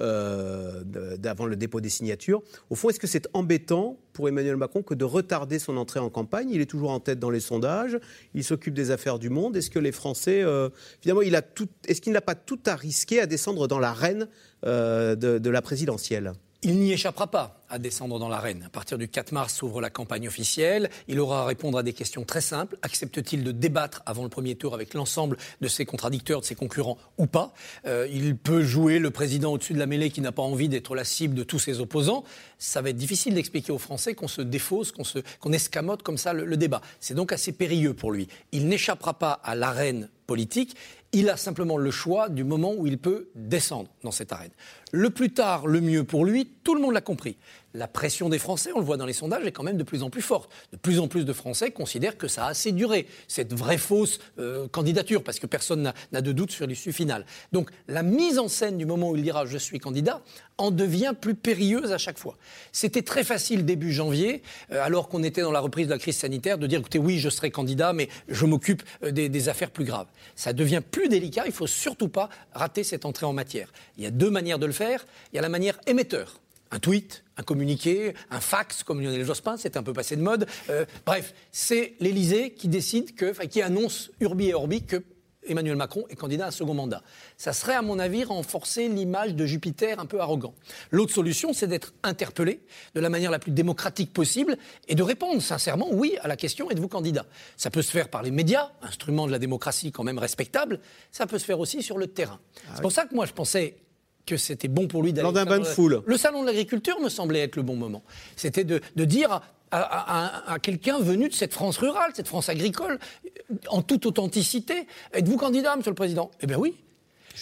euh, d'avant le dépôt des signatures. Au fond, est-ce que c'est embêtant pour Emmanuel Macron que de retarder son entrée en campagne? Il est toujours en tête dans les sondages, il s'occupe des affaires du monde. Est-ce que les Français, euh, finalement, il tout, est-ce qu'il n'a pas tout à risquer à descendre dans l'arène euh, de la présidentielle? Il n'y échappera pas à descendre dans l'arène. À partir du 4 mars s'ouvre la campagne officielle. Il aura à répondre à des questions très simples. Accepte-t-il de débattre avant le premier tour avec l'ensemble de ses contradicteurs, de ses concurrents ou pas? Euh, Il peut jouer le président au-dessus de la mêlée qui n'a pas envie d'être la cible de tous ses opposants. Ça va être difficile d'expliquer aux Français qu'on se défausse, qu'on escamote comme ça le, le débat. C'est donc assez périlleux pour lui. Il n'échappera pas à l'arène politique. Il a simplement le choix du moment où il peut descendre dans cette arène. Le plus tard, le mieux pour lui, tout le monde l'a compris. La pression des Français, on le voit dans les sondages, est quand même de plus en plus forte. De plus en plus de Français considèrent que ça a assez duré, cette vraie fausse euh, candidature, parce que personne n'a- de doute sur l'issue finale. Donc la mise en scène du moment où il dira je suis candidat en devient plus périlleuse à chaque fois. C'était très facile début janvier, euh, alors qu'on était dans la reprise de la crise sanitaire, de dire écoutez, oui, je serai candidat, mais je m'occupe euh, des, des affaires plus graves. Ça devient plus délicat, il faut surtout pas rater cette entrée en matière. Il y a deux manières de le faire. Il y a la manière émetteur. Un tweet, un communiqué, un fax, comme Lionel Jospin, c'est un peu passé de mode. Euh, bref, c'est l'Élysée qui décide que, enfin, qui annonce urbi et orbi que Emmanuel Macron est candidat à un second mandat. Ça serait, à mon avis, renforcer l'image de Jupiter un peu arrogant. L'autre solution, c'est d'être interpellé de la manière la plus démocratique possible et de répondre sincèrement oui à la question êtes-vous candidat? Ça peut se faire par les médias, instrument de la démocratie quand même respectable. Ça peut se faire aussi sur le terrain. c'est pour ça que moi, je pensais que c'était bon pour lui d'aller Lors d'un bain de la- foule. Le salon de l'agriculture me semblait être le bon moment. C'était de, de dire à, à- à- à quelqu'un venu de cette France rurale, cette France agricole, en toute authenticité, êtes-vous candidat, Monsieur le Président? Eh bien oui.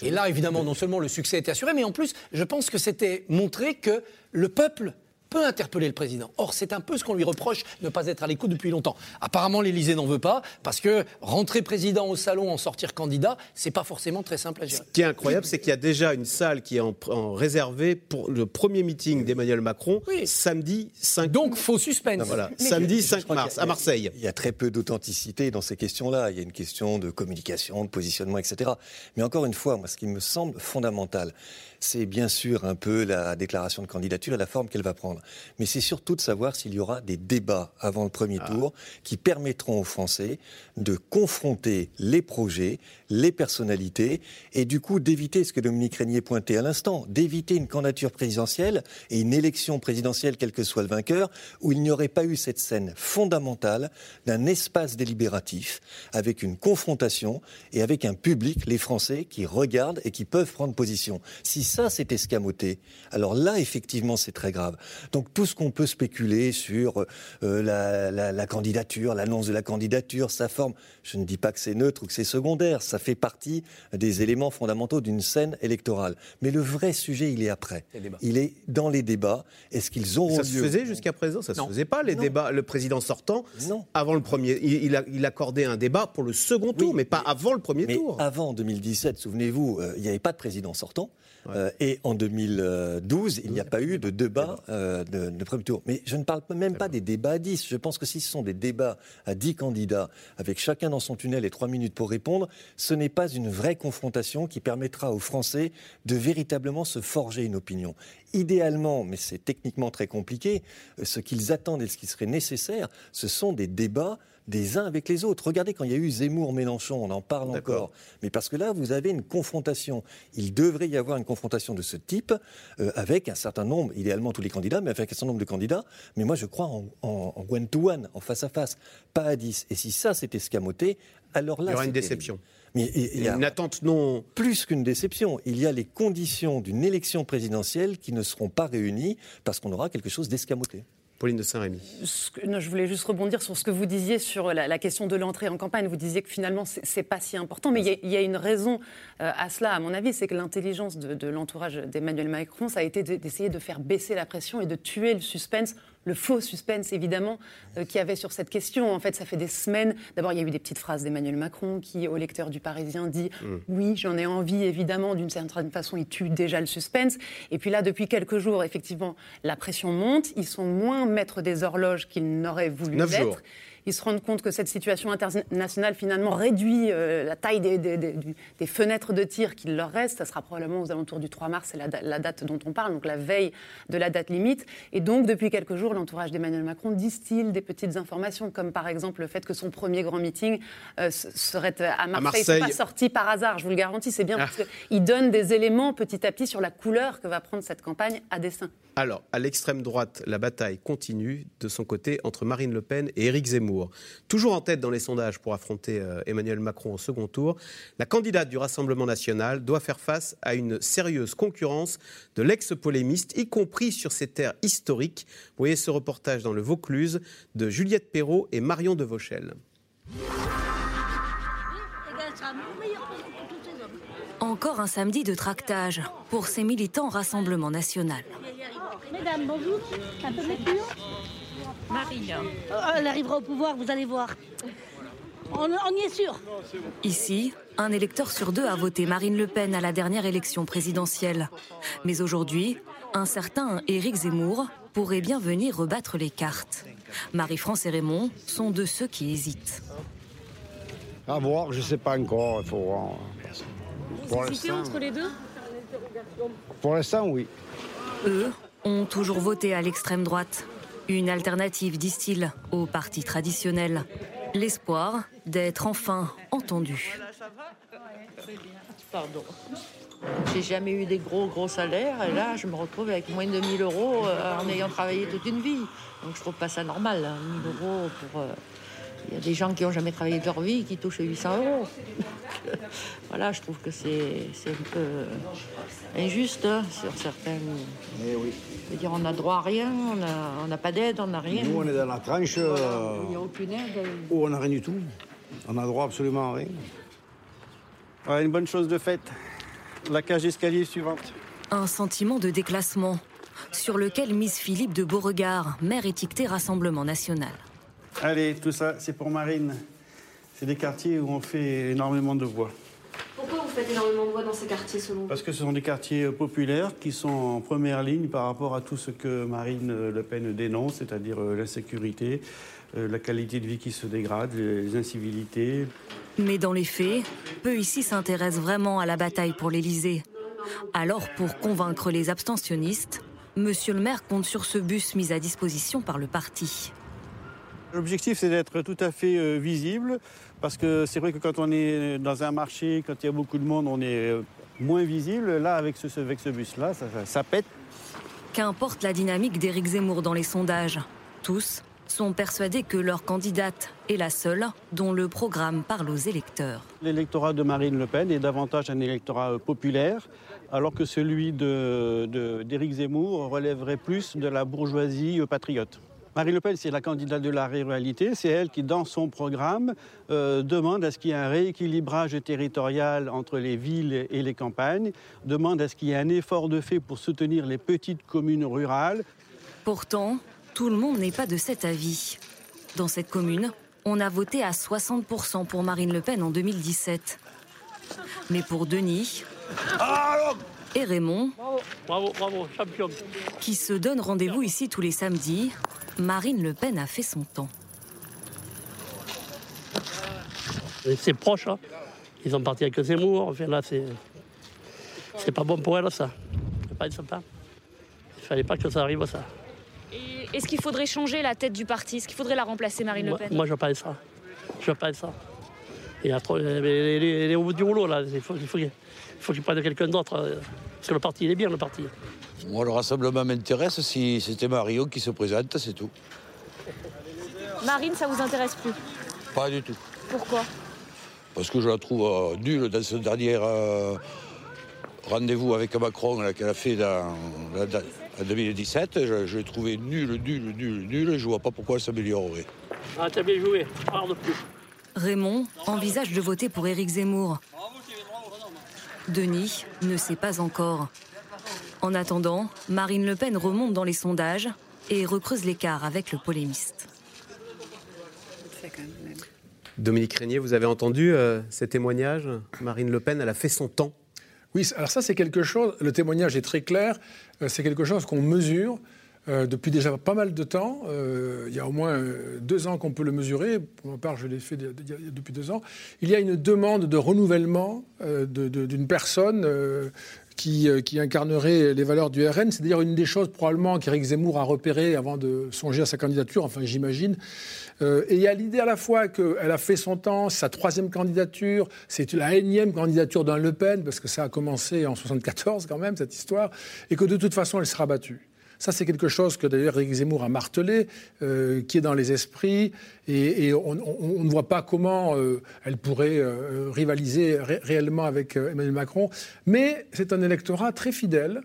Et là, évidemment, non seulement le succès était assuré, mais en plus, je pense que c'était montrer que le peuple peut interpeller le président. Or, c'est un peu ce qu'on lui reproche de ne pas être à l'écoute depuis longtemps. Apparemment, l'Élysée n'en veut pas, parce que rentrer président au salon, en sortir candidat, c'est pas forcément très simple à gérer. Ce qui est incroyable, c'est qu'il y a déjà une salle qui est en, en réservée pour le premier meeting d'Emmanuel Macron, samedi 5 Donc, faux suspense. Voilà, Mais samedi je 5 crois mars, a- à Marseille. Il y a très peu d'authenticité dans ces questions-là. Il y a une question de communication, de positionnement, etc. Mais encore une fois, moi, ce qui me semble fondamental, c'est bien sûr un peu la déclaration de candidature et la forme qu'elle va prendre. Mais c'est surtout de savoir s'il y aura des débats avant le premier tour qui permettront aux Français de confronter les projets, les personnalités, et du coup d'éviter ce que Dominique Régnier pointait à l'instant, d'éviter une candidature présidentielle et une élection présidentielle, quel que soit le vainqueur, où il n'y aurait pas eu cette scène fondamentale d'un espace délibératif avec une confrontation et avec un public, les Français, qui regardent et qui peuvent prendre position. Si ça c'est escamoté, alors là effectivement c'est très grave. Donc tout ce qu'on peut spéculer sur euh, la, la- candidature, l'annonce de la candidature, sa forme, je ne dis pas que c'est neutre ou que c'est secondaire, ça fait partie des éléments fondamentaux d'une scène électorale. Mais le vrai sujet, il est après. Il est dans les débats. Est-ce qu'ils auront Ça lieu se faisait jusqu'à présent Ça se Non. faisait pas, les Non. débats. Le président sortant, Non. avant le premier, il, il a- il accordait un débat pour le second tour, Oui, mais pas avant le premier Mais tour. avant 2017, souvenez-vous, euh, il n'y avait pas de président sortant. Euh, et en 2012, il n'y a pas eu de débat euh, de, premier tour. Mais je ne parle même pas des débats à 10. Je pense que si ce sont des débats à 10 candidats, avec chacun dans son tunnel et 3 minutes pour répondre, ce n'est pas une vraie confrontation qui permettra aux Français de véritablement se forger une opinion. Idéalement, mais c'est techniquement très compliqué, euh, ce qu'ils attendent et ce qui serait nécessaire, ce sont des débats des uns avec les autres. Regardez quand il y a eu Zemmour-Mélenchon, on en parle encore. Mais parce que là, vous avez une confrontation. Il devrait y avoir une confrontation de ce type euh, avec un certain nombre, idéalement tous les candidats, mais avec un certain nombre de candidats. Mais moi, je crois en one-to-one, en face à face, pas à 10. Et si ça, c'est escamoté, alors là. Il y aura une déception. Mais il y a une attente non. Plus qu'une déception, il y a les conditions d'une élection présidentielle qui ne seront pas réunies parce qu'on aura quelque chose d'escamoté. Pauline de Saint-Rémy. Je voulais juste rebondir sur ce que vous disiez sur la, question de l'entrée en campagne. Vous disiez que finalement, c'est pas si important, mais il y, a une raison euh, à cela, à mon avis, c'est que l'intelligence de, l'entourage d'Emmanuel Macron, ça a été d'essayer de faire baisser la pression et de tuer le suspense le faux suspense, évidemment, euh, qu'il y avait sur cette question. En fait, ça fait des semaines. D'abord, il y a eu des petites phrases d'Emmanuel Macron qui, au lecteur du Parisien, dit mm. Oui, j'en ai envie, évidemment. D'une certaine façon, il tue déjà le suspense. Et puis là, depuis quelques jours, effectivement, la pression monte. Ils sont moins maîtres des horloges qu'ils n'auraient voulu l'être ils se rendent compte que cette situation internationale finalement réduit euh, la taille des, fenêtres de tir qu'il leur reste. Ça sera probablement aux alentours du 3 mars, c'est la, date dont on parle, donc la veille de la date limite. Et donc, depuis quelques jours, l'entourage d'Emmanuel Macron distille des petites informations, comme par exemple le fait que son premier grand meeting euh, serait à Marseille. Ce n'est pas sorti par hasard, je vous le garantis. C'est bien ah. parce qu'il donne des éléments petit à petit sur la couleur que va prendre cette campagne à dessein. Alors, à l'extrême droite, la bataille continue de son côté entre Marine Le Pen et Éric Zemmour. Toujours en tête dans les sondages pour affronter euh, Emmanuel Macron au second tour, la candidate du Rassemblement national doit faire face à une sérieuse concurrence de l'ex-polémiste, y compris sur ses terres historiques. Vous voyez ce reportage dans le Vaucluse de Juliette Perrault et Marion de Vauchel. Encore un samedi de tractage pour ces militants Rassemblement national. Mesdames, bonjour. Un peu Marine. Oh, elle arrivera au pouvoir, vous allez voir. On, y est sûr. Ici, un électeur sur deux a voté Marine Le Pen à la dernière élection présidentielle. Mais aujourd'hui, un certain Éric Zemmour pourrait bien venir rebattre les cartes. Marie-France et Raymond sont de ceux qui hésitent. À voir, je ne sais pas encore. Il faut voir. Pour entre les deux? Pour l'instant, oui. Eux ont toujours voté à l'extrême droite. Une alternative, disent-ils, au parti traditionnel. L'espoir d'être enfin entendu. Pardon. J'ai jamais eu des gros, gros salaires et là, je me retrouve avec moins de 1000 euros euh, en ayant travaillé toute une vie. Donc je trouve pas ça normal, 1000 hein, euros pour. Euh, il y a des gens qui n'ont jamais travaillé de leur vie qui touchent 800 euros. <laughs> voilà, je trouve que c'est un peu injuste hein, sur certains. Eh oui. Dire, on n'a droit à rien, on n'a pas d'aide, on n'a rien. Nous, on est dans la tranche euh, il n'y a aucune aide. où on n'a rien du tout. On n'a droit absolument à rien. une bonne chose de faite. La cage d'escalier suivante. Un sentiment de déclassement sur lequel mise Philippe de Beauregard, maire étiquetée Rassemblement national. Allez, tout ça, c'est pour Marine. C'est des quartiers où on fait énormément de voix. Pourquoi vous faites énormément de voix dans ces quartiers, selon vous Parce que ce sont des quartiers euh, populaires qui sont en première ligne par rapport à tout ce que Marine euh, Le Pen dénonce, c'est-à-dire euh, l'insécurité, la qualité de vie qui se dégrade, les incivilités. Mais dans les faits, peu ici s'intéressent vraiment à la bataille pour l'Élysée. Alors, pour convaincre les abstentionnistes, Monsieur le maire compte sur ce bus mis à disposition par le parti. L'objectif, c'est d'être tout à fait euh, visible, parce que c'est vrai que quand on est dans un marché, quand il y a beaucoup de monde, on est euh, moins visible. Là, avec ce, avec ce bus-là, ça, ça, pète. Qu'importe la dynamique d'Éric Zemmour dans les sondages, tous sont persuadés que leur candidate est la seule dont le programme parle aux électeurs. L'électorat de Marine Le Pen est davantage un électorat euh, populaire, alors que celui d'Éric de, Zemmour relèverait plus de la bourgeoisie patriote. Marie Le Pen, c'est la candidate de la ruralité. C'est elle qui, dans son programme, euh, demande à ce qu'il y ait un rééquilibrage territorial entre les villes et les campagnes, demande à ce qu'il y ait un effort de fait pour soutenir les petites communes rurales. Pourtant, tout le monde n'est pas de cet avis. Dans cette commune, on a voté à 60% pour Marine Le Pen en 2017. Mais pour Denis... et Raymond, bravo, bravo, champion. qui se donne rendez-vous ici tous les samedis, Marine Le Pen a fait son temps. C'est proche, hein. Ils ont parti avec Zemmour. Enfin, là, c'est. C'est pas bon pour elle, ça. C'est pas être sympa. Il fallait pas que ça arrive, ça. Et Est-ce qu'il faudrait changer la tête du parti? Est-ce qu'il faudrait la remplacer, Marine Moi, Le Pen? moi, je veux pas être ça. Je veux pas être ça. Il y a trop. Elle est- au bout du rouleau, là. Il faut, il faut, qu'il- il faut qu'il prenne quelqu'un d'autre. euh, Parce que le parti, il est bien, le parti. Moi, le rassemblement m'intéresse si c'était Marion qui se présente, c'est tout. Marine, ça vous intéresse plus? Pas du tout. Pourquoi? Parce que je la trouve euh, nulle dans ce dernier euh, rendez-vous avec Macron qu'elle a fait dans, dans- dans- en 2017. Je, je l'ai trouvé nulle, nulle, nulle, nulle. et Je vois pas pourquoi elle s'améliorerait. Ah, t'as bien joué. Parle de plus. Raymond envisage de voter pour Éric Zemmour. Denis ne sait pas encore. En attendant, Marine Le Pen remonte dans les sondages et recreuse l'écart avec le polémiste. Dominique Régnier, vous avez entendu euh, ces témoignages? Marine Le Pen, elle a fait son temps. Oui, alors ça c'est quelque chose, le témoignage est très clair, euh, c'est quelque chose qu'on mesure euh, depuis déjà pas mal de temps. Euh, il y a au moins euh, deux ans qu'on peut le mesurer, pour ma part je l'ai fait de- de- de- depuis deux ans. Il y a une demande de renouvellement d'une personne qui, incarnerait les valeurs du RN. C'est d'ailleurs une des choses probablement qu'Éric Zemmour a repéré avant de songer à sa candidature, enfin j'imagine. Et il y a l'idée à la fois qu'elle a fait son temps, sa troisième candidature, c'est la énième candidature d'un Le Pen, parce que ça a commencé en 74 quand même, cette histoire, et que de toute façon, elle sera battue. Ça, c'est quelque chose que d'ailleurs Éric Zemmour a martelé, euh, qui est dans les esprits, et, on, ne voit pas comment euh, elle pourrait euh, rivaliser ré- réellement avec Emmanuel Macron. Mais c'est un électorat très fidèle,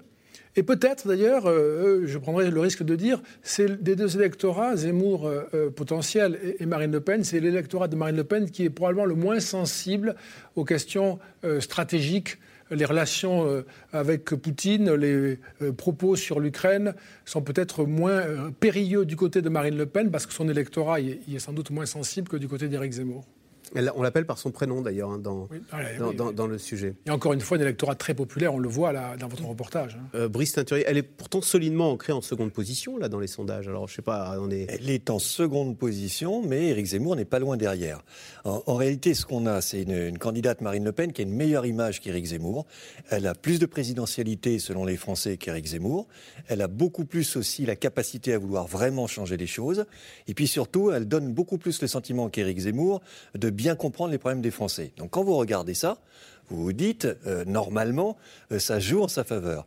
et peut-être d'ailleurs, je prendrai le risque de dire, c'est des deux électorats, Zemmour potentiel et, Marine Le Pen, c'est l'électorat de Marine Le Pen qui est probablement le moins sensible aux questions stratégiques. Les relations euh, avec Poutine, les euh, propos sur l'Ukraine sont peut-être moins euh, périlleux du côté de Marine Le Pen parce que son électorat y est, est sans doute moins sensible que du côté d'Éric Zemmour. Elle- on l'appelle par son prénom d'ailleurs hein, dans, Ah, dans, oui, dans- oui. dans le sujet. Et encore une fois, un électorat très populaire, on le voit là, dans votre reportage. hein. Euh, Brice Teinturier, elle est pourtant solidement ancrée en seconde position là dans les sondages. Alors je sais pas, on est. Elle est en seconde position, mais Éric Zemmour n'est pas loin derrière. En, en réalité, ce qu'on a, c'est une, une candidate Marine Le Pen qui a une meilleure image qu'Éric Zemmour. Elle a plus de présidentialité selon les Français qu'Éric Zemmour. Elle a beaucoup plus aussi la capacité à vouloir vraiment changer les choses. Et puis surtout, elle donne beaucoup plus le sentiment qu'Éric Zemmour de bien comprendre les problèmes des Français. Donc quand vous regardez ça, vous vous dites, euh, normalement, euh, ça joue en sa faveur.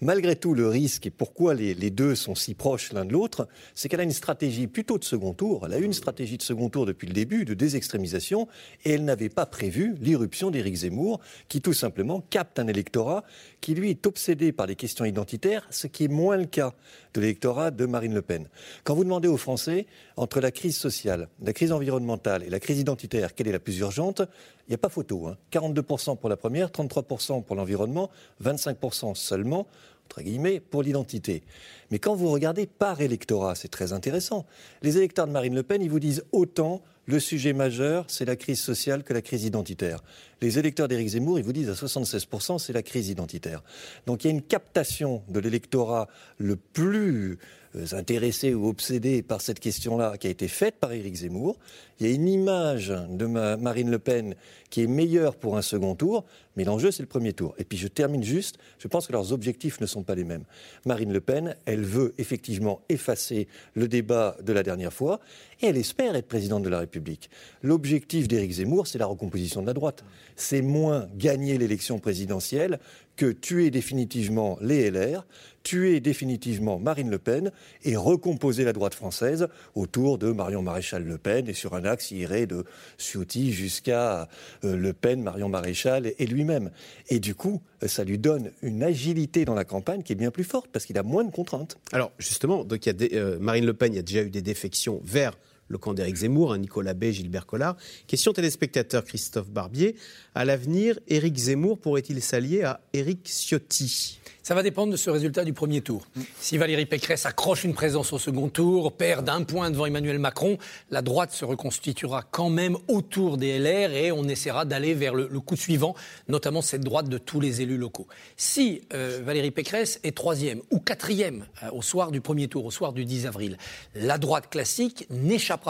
Malgré tout, le risque et pourquoi les, les deux sont si proches l'un de l'autre, c'est qu'elle a une stratégie plutôt de second tour. Elle a eu une stratégie de second tour depuis le début, de désextrémisation, et elle n'avait pas prévu l'irruption d'Éric Zemmour, qui tout simplement capte un électorat qui, lui, est obsédé par les questions identitaires, ce qui est moins le cas de l'électorat de Marine Le Pen. Quand vous demandez aux Français, entre la crise sociale, la crise environnementale et la crise identitaire, quelle est la plus urgente Il n'y a pas photo. Hein. 42% pour la première, 33% pour l'environnement, 25% seulement entre guillemets, pour l'identité. Mais quand vous regardez par électorat, c'est très intéressant. Les électeurs de Marine Le Pen, ils vous disent autant le sujet majeur, c'est la crise sociale que la crise identitaire. Les électeurs d'Éric Zemmour, ils vous disent à 76%, c'est la crise identitaire. Donc il y a une captation de l'électorat le plus euh, intéressé ou obsédé par cette question-là qui a été faite par Éric Zemmour. Il y a une image de ma- Marine Le Pen qui est meilleure pour un second tour, mais l'enjeu, c'est le premier tour. Et puis je termine juste, je pense que leurs objectifs ne sont pas les mêmes. Marine Le Pen, elle veut effectivement effacer le débat de la dernière fois, et elle espère être présidente de la République. L'objectif d'Éric Zemmour, c'est la recomposition de la droite. C'est moins gagner l'élection présidentielle que tuer définitivement les LR, tuer définitivement Marine Le Pen et recomposer la droite française autour de Marion Maréchal Le Pen et sur un axe qui irait de Ciotti jusqu'à euh, Le Pen, Marion Maréchal et, lui-même. Et du coup, ça lui donne une agilité dans la campagne qui est bien plus forte parce qu'il a moins de contraintes. Alors justement, donc il y a euh, Marine Le Pen, il y a déjà eu des défections vers le camp d'Éric Zemmour, hein, Nicolas Bay, Gilbert Collard. Question téléspectateur Christophe Barbier. À l'avenir, Éric Zemmour pourrait-il s'allier à Éric Ciotti? Ça va dépendre de ce résultat du premier tour. Si Valérie Pécresse accroche une présence au second tour, perd d'un point devant Emmanuel Macron, la droite se reconstituera quand même autour des LR et on essaiera d'aller vers le, coup suivant, notamment cette droite de tous les élus locaux. Si euh, Valérie Pécresse est troisième ou quatrième euh, au soir du premier tour, au soir du 10 avril, la droite classique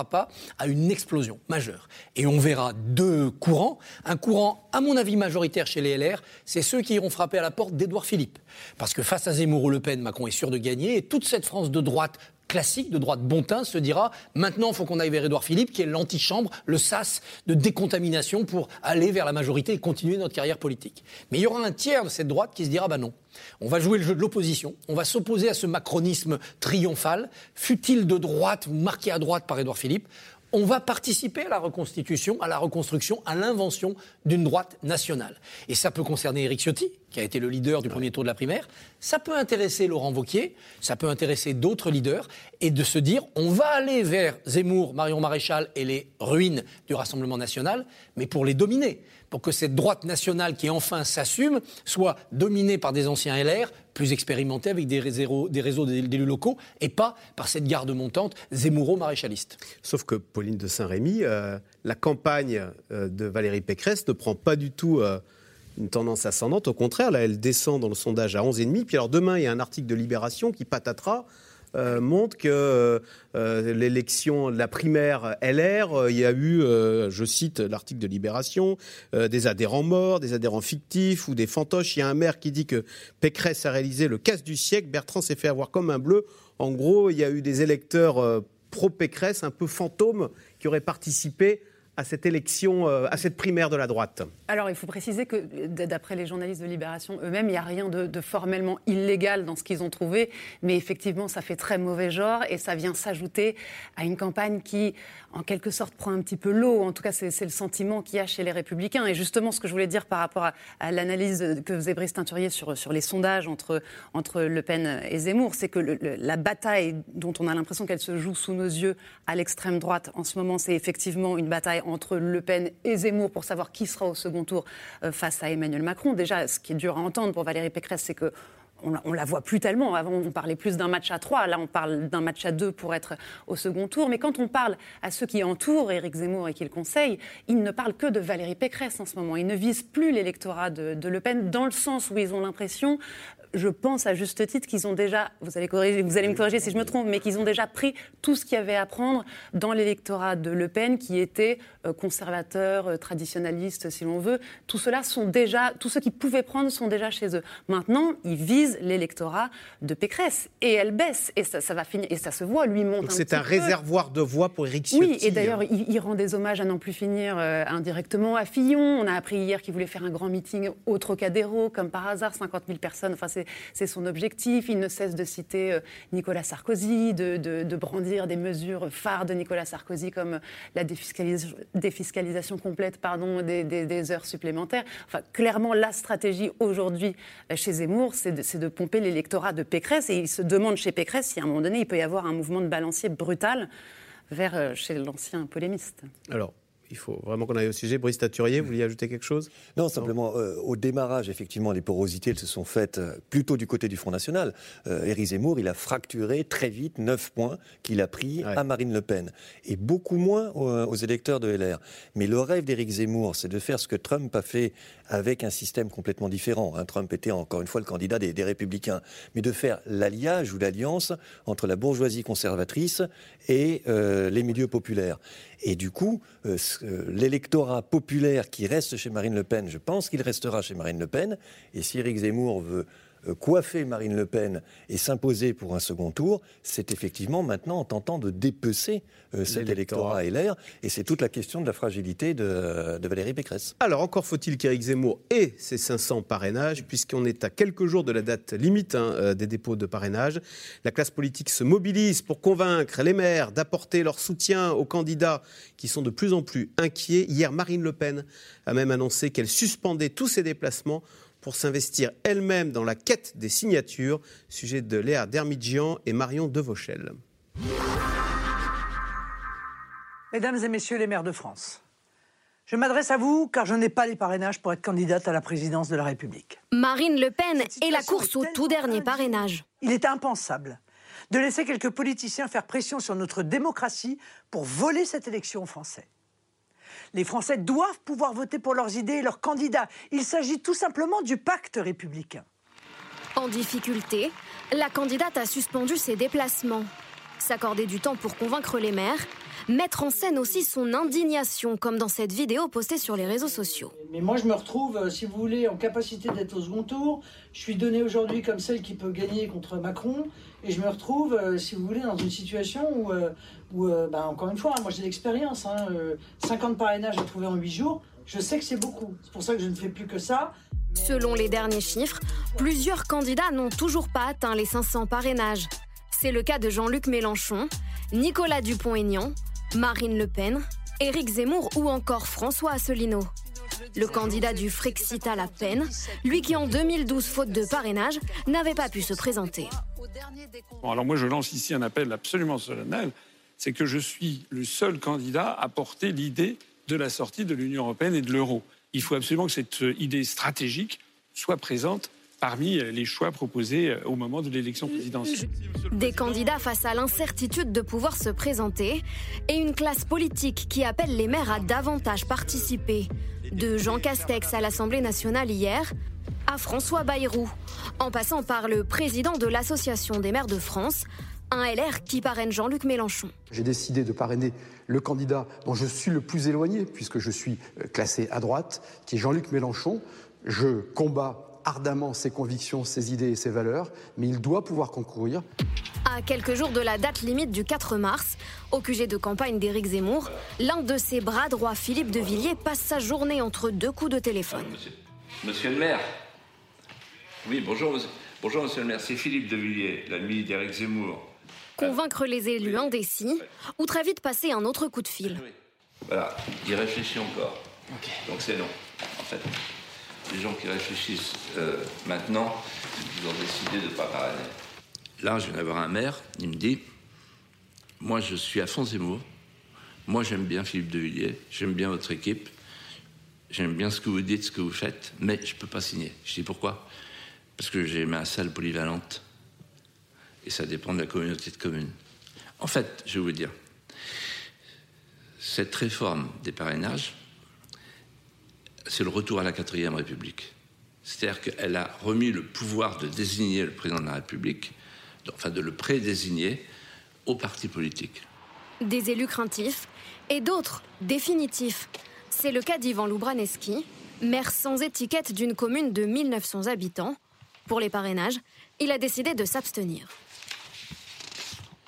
pas à une explosion majeure. Et on verra deux courants. Un courant, à mon avis, majoritaire chez les LR, c'est ceux qui iront frapper à la porte d'Édouard Philippe. Parce que face à Zemmour ou Le Pen, Macron est sûr de gagner. Et toute cette France de droite classique, de droite bon teint, se dira maintenant, il faut qu'on aille vers Édouard Philippe, qui est l'antichambre, le sas de décontamination pour aller vers la majorité et continuer notre carrière politique. Mais il y aura un tiers de cette droite qui se dira bah non. On va jouer le jeu de l'opposition, on va s'opposer à ce macronisme triomphal, fut-il de droite ou marqué à droite par Édouard Philippe on va participer à la reconstitution, à la reconstruction, à l'invention d'une droite nationale. Et ça peut concerner Éric Ciotti, qui a été le leader du premier tour de la primaire. Ça peut intéresser Laurent Vauquier, ça peut intéresser d'autres leaders, et de se dire, on va aller vers Zemmour, Marion Maréchal et les ruines du Rassemblement national, mais pour les dominer pour que cette droite nationale qui enfin s'assume soit dominée par des anciens LR plus expérimentés avec des réseaux, des réseaux d'élus locaux et pas par cette garde montante zémouro-maréchaliste. Sauf que Pauline de Saint-Rémy, euh, la campagne euh, de Valérie Pécresse ne prend pas du tout euh, une tendance ascendante. Au contraire, là, elle descend dans le sondage à 11,5. Puis alors demain, il y a un article de Libération qui patatera euh, montre que euh, euh, l'élection, la primaire LR, il y a eu, je cite l'article de Libération, des adhérents morts, des adhérents fictifs ou des fantoches. Il y a un maire qui dit que Pécresse a réalisé le casse du siècle, Bertrand s'est fait avoir comme un bleu. En gros, il y a eu des électeurs pro-Pécresse, un peu fantômes, qui auraient participé à cette élection, euh, à cette primaire de la droite Alors, il faut préciser que, d'après les journalistes de Libération eux-mêmes, il n'y a rien de, formellement illégal dans ce qu'ils ont trouvé, mais effectivement, ça fait très mauvais genre et ça vient s'ajouter à une campagne qui, en quelque sorte, prend un petit peu l'eau. En tout cas, c'est le sentiment qu'il y a chez les Républicains. Et justement, ce que je voulais dire par rapport à, l'analyse que faisait Brice Teinturier sur, les sondages entre Le Pen et Zemmour, c'est que la bataille dont on a l'impression qu'elle se joue sous nos yeux à l'extrême droite en ce moment, c'est effectivement une bataille entre Le Pen et Zemmour pour savoir qui sera au second tour euh, face à Emmanuel Macron. Déjà, ce qui est dur à entendre pour Valérie Pécresse, c'est que on, la voit plus tellement. Avant, on parlait plus d'un match à trois. Là, on parle d'un match à deux pour être au second tour. Mais quand on parle à ceux qui entourent Éric Zemmour et qui le conseillent, ils ne parlent que de Valérie Pécresse en ce moment. Ils ne visent plus l'électorat de, de, Le Pen dans le sens où ils ont l'impression je pense à juste titre qu'ils ont déjà, vous allez, corriger, vous allez me corriger si je me trompe, mais qu'ils ont déjà pris tout ce qu'il y avait à prendre dans l'électorat de Le Pen, qui était euh, conservateur, euh, traditionnaliste, si l'on veut. Tout cela sont déjà, tous ceux qui pouvaient prendre sont déjà chez eux. Maintenant, ils visent l'électorat de Pécresse et elle baisse et ça, ça va finir et ça se voit. Lui monte. C'est un, réservoir de voix pour Éric Ciotti. Oui, et d'ailleurs, il, rend des hommages à n'en plus finir euh, indirectement à Fillon. On a appris hier qu'il voulait faire un grand meeting au Trocadéro, comme par hasard, 50 000 personnes. Enfin, c'est son objectif. Il ne cesse de citer euh, Nicolas Sarkozy, de, brandir des mesures phares de Nicolas Sarkozy comme la défiscalisation complète pardon, des, heures supplémentaires. Enfin, clairement, la stratégie aujourd'hui euh, chez Zemmour, c'est de, de, pomper l'électorat de Pécresse. Et il se demande chez Pécresse si à un moment donné, il peut y avoir un mouvement de balancier brutal vers euh, chez l'ancien polémiste. Alors, il faut vraiment qu'on aille au sujet. Brice Taturier, vous vouliez ajouter quelque chose? Non, simplement, euh, au démarrage, effectivement, les porosités elles se sont faites euh, plutôt du côté du Front National. Euh, Éric Zemmour, il a fracturé très vite 9 points qu'il a pris à Marine Le Pen, et beaucoup moins aux, électeurs de LR. Mais le rêve d'Éric Zemmour, c'est de faire ce que Trump a fait avec un système complètement différent. Hein. Trump était encore une fois le candidat des, républicains, mais de faire l'alliage ou l'alliance entre la bourgeoisie conservatrice et les milieux populaires. Et du coup, euh, euh, l'électorat populaire qui reste chez Marine Le Pen, je pense qu'il restera chez Marine Le Pen. Et si Éric Zemmour veut euh, coiffer Marine Le Pen et s'imposer pour un second tour, c'est effectivement maintenant en tentant de dépecer euh, cet électorat LR. Et c'est toute la question de la fragilité de, Valérie Pécresse. Alors encore faut-il qu'Éric Zemmour ait ses 500 parrainages, puisqu'on est à quelques jours de la date limite hein, euh, des dépôts de parrainage. La classe politique se mobilise pour convaincre les maires d'apporter leur soutien aux candidats qui sont de plus en plus inquiets. Hier, Marine Le Pen a même annoncé qu'elle suspendait tous ses déplacements pour s'investir elle-même dans la quête des signatures. Sujet de Léa Dermidjian et Marion Devauchel.「Mesdames et messieurs les maires de France, je m'adresse à vous car je n'ai pas les parrainages pour être candidate à la présidence de la République. Marine Le Pen et la course au tout dernier parrainage. Il est impensable de laisser quelques politiciens faire pression sur notre démocratie pour voler cette élection aux Français. Les Français doivent pouvoir voter pour leurs idées et leurs candidats. Il s'agit tout simplement du pacte républicain. En difficulté, la candidate a suspendu ses déplacements. S'accorder du temps pour convaincre les maires, mettre en scène aussi son indignation, comme dans cette vidéo postée sur les réseaux sociaux. Mais moi, je me retrouve, euh, si vous voulez, en capacité d'être au second tour. Je suis donnée aujourd'hui comme celle qui peut gagner contre Macron. Et je me retrouve, euh, si vous voulez, dans une situation où, euh, où bah, encore une fois, moi j'ai l'expérience. 50 hein, parrainages à trouver en 8 jours. Je sais que c'est beaucoup. C'est pour ça que je ne fais plus que ça. Selon les derniers chiffres, plusieurs candidats n'ont toujours pas atteint les 500 parrainages. C'est le cas de Jean-Luc Mélenchon, Nicolas Dupont-Aignan, Marine Le Pen, Éric Zemmour ou encore François Asselineau. Le candidat du Frexit à la peine, lui qui en 2012, faute de parrainage, n'avait pas pu se présenter. alors moi je lance ici un appel absolument solennel, c'est que je suis le seul candidat à porter l'idée de la sortie de l'Union européenne et de l'euro. Il faut absolument que cette idée stratégique soit présente parmi les choix proposés au moment de l'élection présidentielle. Des candidats face à l'incertitude de pouvoir se présenter et une classe politique qui appelle les maires à davantage participer. De Jean Castex à l'Assemblée nationale hier, à François Bayrou, en passant par le président de l'Association des maires de France, un LR qui parraine Jean-Luc Mélenchon. J'ai décidé de parrainer le candidat dont je suis le plus éloigné, puisque je suis classé à droite, qui est Jean-Luc Mélenchon. Je combats ardemment ses convictions, ses idées et ses valeurs, mais il doit pouvoir concourir. À quelques jours de la date limite du 4 mars, au QG de campagne d'Éric Zemmour, l'un de ses bras droits, Philippe de Villiers, passe sa journée entre deux coups de téléphone. Monsieur, le maire. Oui, bonjour, monsieur. Bonjour, monsieur le maire. C'est Philippe de Villiers, l'ami d'Éric Zemmour. Convaincre les élus indécis ou très vite passer un autre coup de fil. Voilà, il réfléchit encore. Donc c'est non, en fait les gens qui réfléchissent euh, maintenant, ils ont décidé de ne pas parrainer. Là, je viens d'avoir un maire, il me dit Moi, je suis à fond Zemmour. Moi, j'aime bien Philippe de Villiers, j'aime bien votre équipe, j'aime bien ce que vous dites, ce que vous faites, mais je ne peux pas signer. Je dis Pourquoi? Parce que j'ai ma salle polyvalente et ça dépend de la communauté de communes. En fait, je vais vous dire, cette réforme des parrainages, c'est le retour à la quatrième République. C'est-à-dire qu'elle a remis le pouvoir de désigner le président de la République, enfin de le prédésigner, aux partis politiques. Des élus craintifs et d'autres définitifs. C'est le cas d'Ivan Loubraneski, maire sans étiquette d'une commune de 1900 habitants. Pour les parrainages, il a décidé de s'abstenir.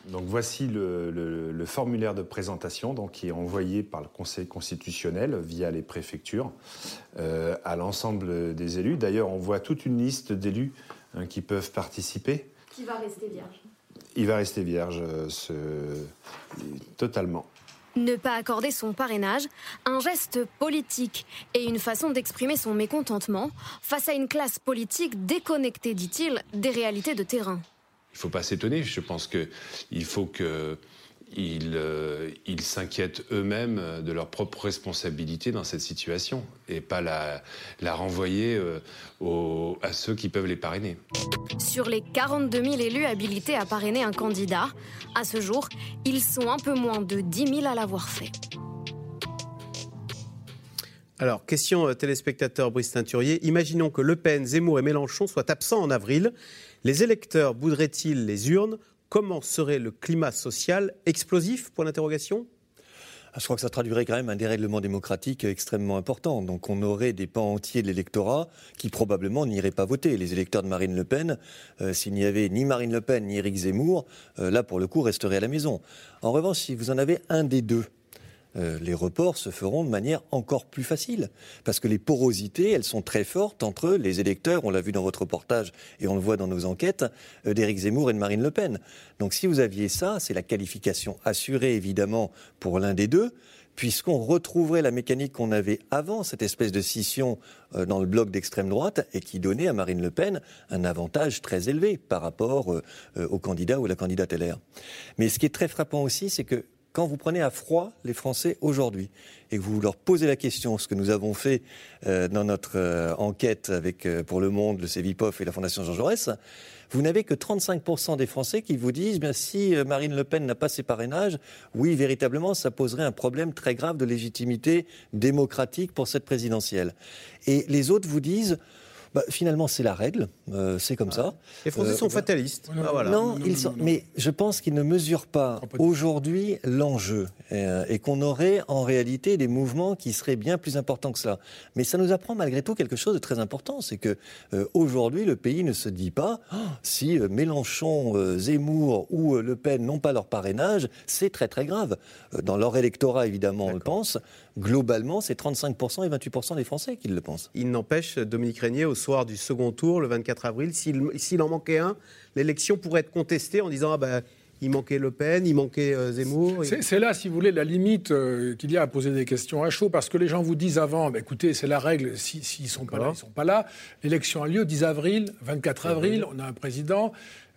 Donc voici le, formulaire de présentation donc, qui est envoyé par le Conseil constitutionnel via les préfectures euh, à l'ensemble des élus. D'ailleurs, on voit toute une liste d'élus hein, qui peuvent participer. Qui va rester vierge Il va rester vierge euh, totalement. Ne pas accorder son parrainage, un geste politique et une façon d'exprimer son mécontentement face à une classe politique déconnectée, dit-il, des réalités de terrain. Il ne faut pas s'étonner. Je pense qu'il faut qu'ils euh, s'inquiètent eux-mêmes de leur propre responsabilité dans cette situation et pas la, renvoyer euh, à ceux qui peuvent les parrainer. Sur les 42 000 élus habilités à parrainer un candidat, à ce jour, ils sont un peu moins de 10 000 à l'avoir fait. Alors, question euh, téléspectateur Brice Teinturier. Imaginons que Le Pen, Zemmour et Mélenchon soient absents en avril. Les électeurs boudraient-ils les urnes? Comment serait le climat social explosif? Point d'interrogation. Ah, je crois que ça traduirait quand même un dérèglement démocratique extrêmement important. Donc on aurait des pans entiers de l'électorat qui probablement n'iraient pas voter. Les électeurs de Marine Le Pen, euh, s'il n'y avait ni Marine Le Pen ni Éric Zemmour, euh, là pour le coup resteraient à la maison. En revanche, si vous en avez un des deux euh, les reports se feront de manière encore plus facile. Parce que les porosités, elles sont très fortes entre les électeurs, on l'a vu dans votre reportage et on le voit dans nos enquêtes, euh, d'Éric Zemmour et de Marine Le Pen. Donc si vous aviez ça, c'est la qualification assurée évidemment pour l'un des deux puisqu'on retrouverait la mécanique qu'on avait avant, cette espèce de scission euh, dans le bloc d'extrême droite, et qui donnait à Marine Le Pen un avantage très élevé par rapport au candidat ou à la candidate LR. Mais ce qui est très frappant aussi, c'est que quand vous prenez à froid les Français aujourd'hui et que vous leur posez la question, ce que nous avons fait euh, dans notre euh, enquête avec euh, pour Le Monde, le CEVIPOF et la Fondation Jean Jaurès, vous n'avez que 35% des Français qui vous disent bien si Marine Le Pen n'a pas ses parrainages, oui, véritablement, ça poserait un problème très grave de légitimité démocratique pour cette présidentielle. Et les autres vous disent bah, finalement, c'est la règle, euh, c'est comme ça. Les Français Euh, sont fatalistes. Ah, voilà. Non, ils sont- mais je pense qu'ils ne mesurent pas aujourd'hui l'enjeu euh, et qu'on aurait en réalité des mouvements qui seraient bien plus importants que cela. Mais ça nous apprend malgré tout quelque chose de très important, c'est que euh, aujourd'hui le pays ne se dit pas Oh, si Mélenchon, euh, Zemmour ou euh, Le Pen n'ont pas leur parrainage, c'est très très grave. Dans leur électorat évidemment on le pense. Globalement, c'est 35% et 28% des Français qui le pensent. Il n'empêche, Dominique Régnier, au soir du second tour, le 24 avril, s'il en manquait un, l'élection pourrait être contestée en disant ah ben, il manquait Le Pen, il manquait euh, Zemmour. C'est c'est là, si vous voulez, la limite euh, qu'il y a à poser des questions à chaud, parce que les gens vous disent avant, bah, écoutez, c'est la règle, s'ils ne sont pas là, ils ne sont pas là. L'élection a lieu 10 avril, 24 avril, on a un président,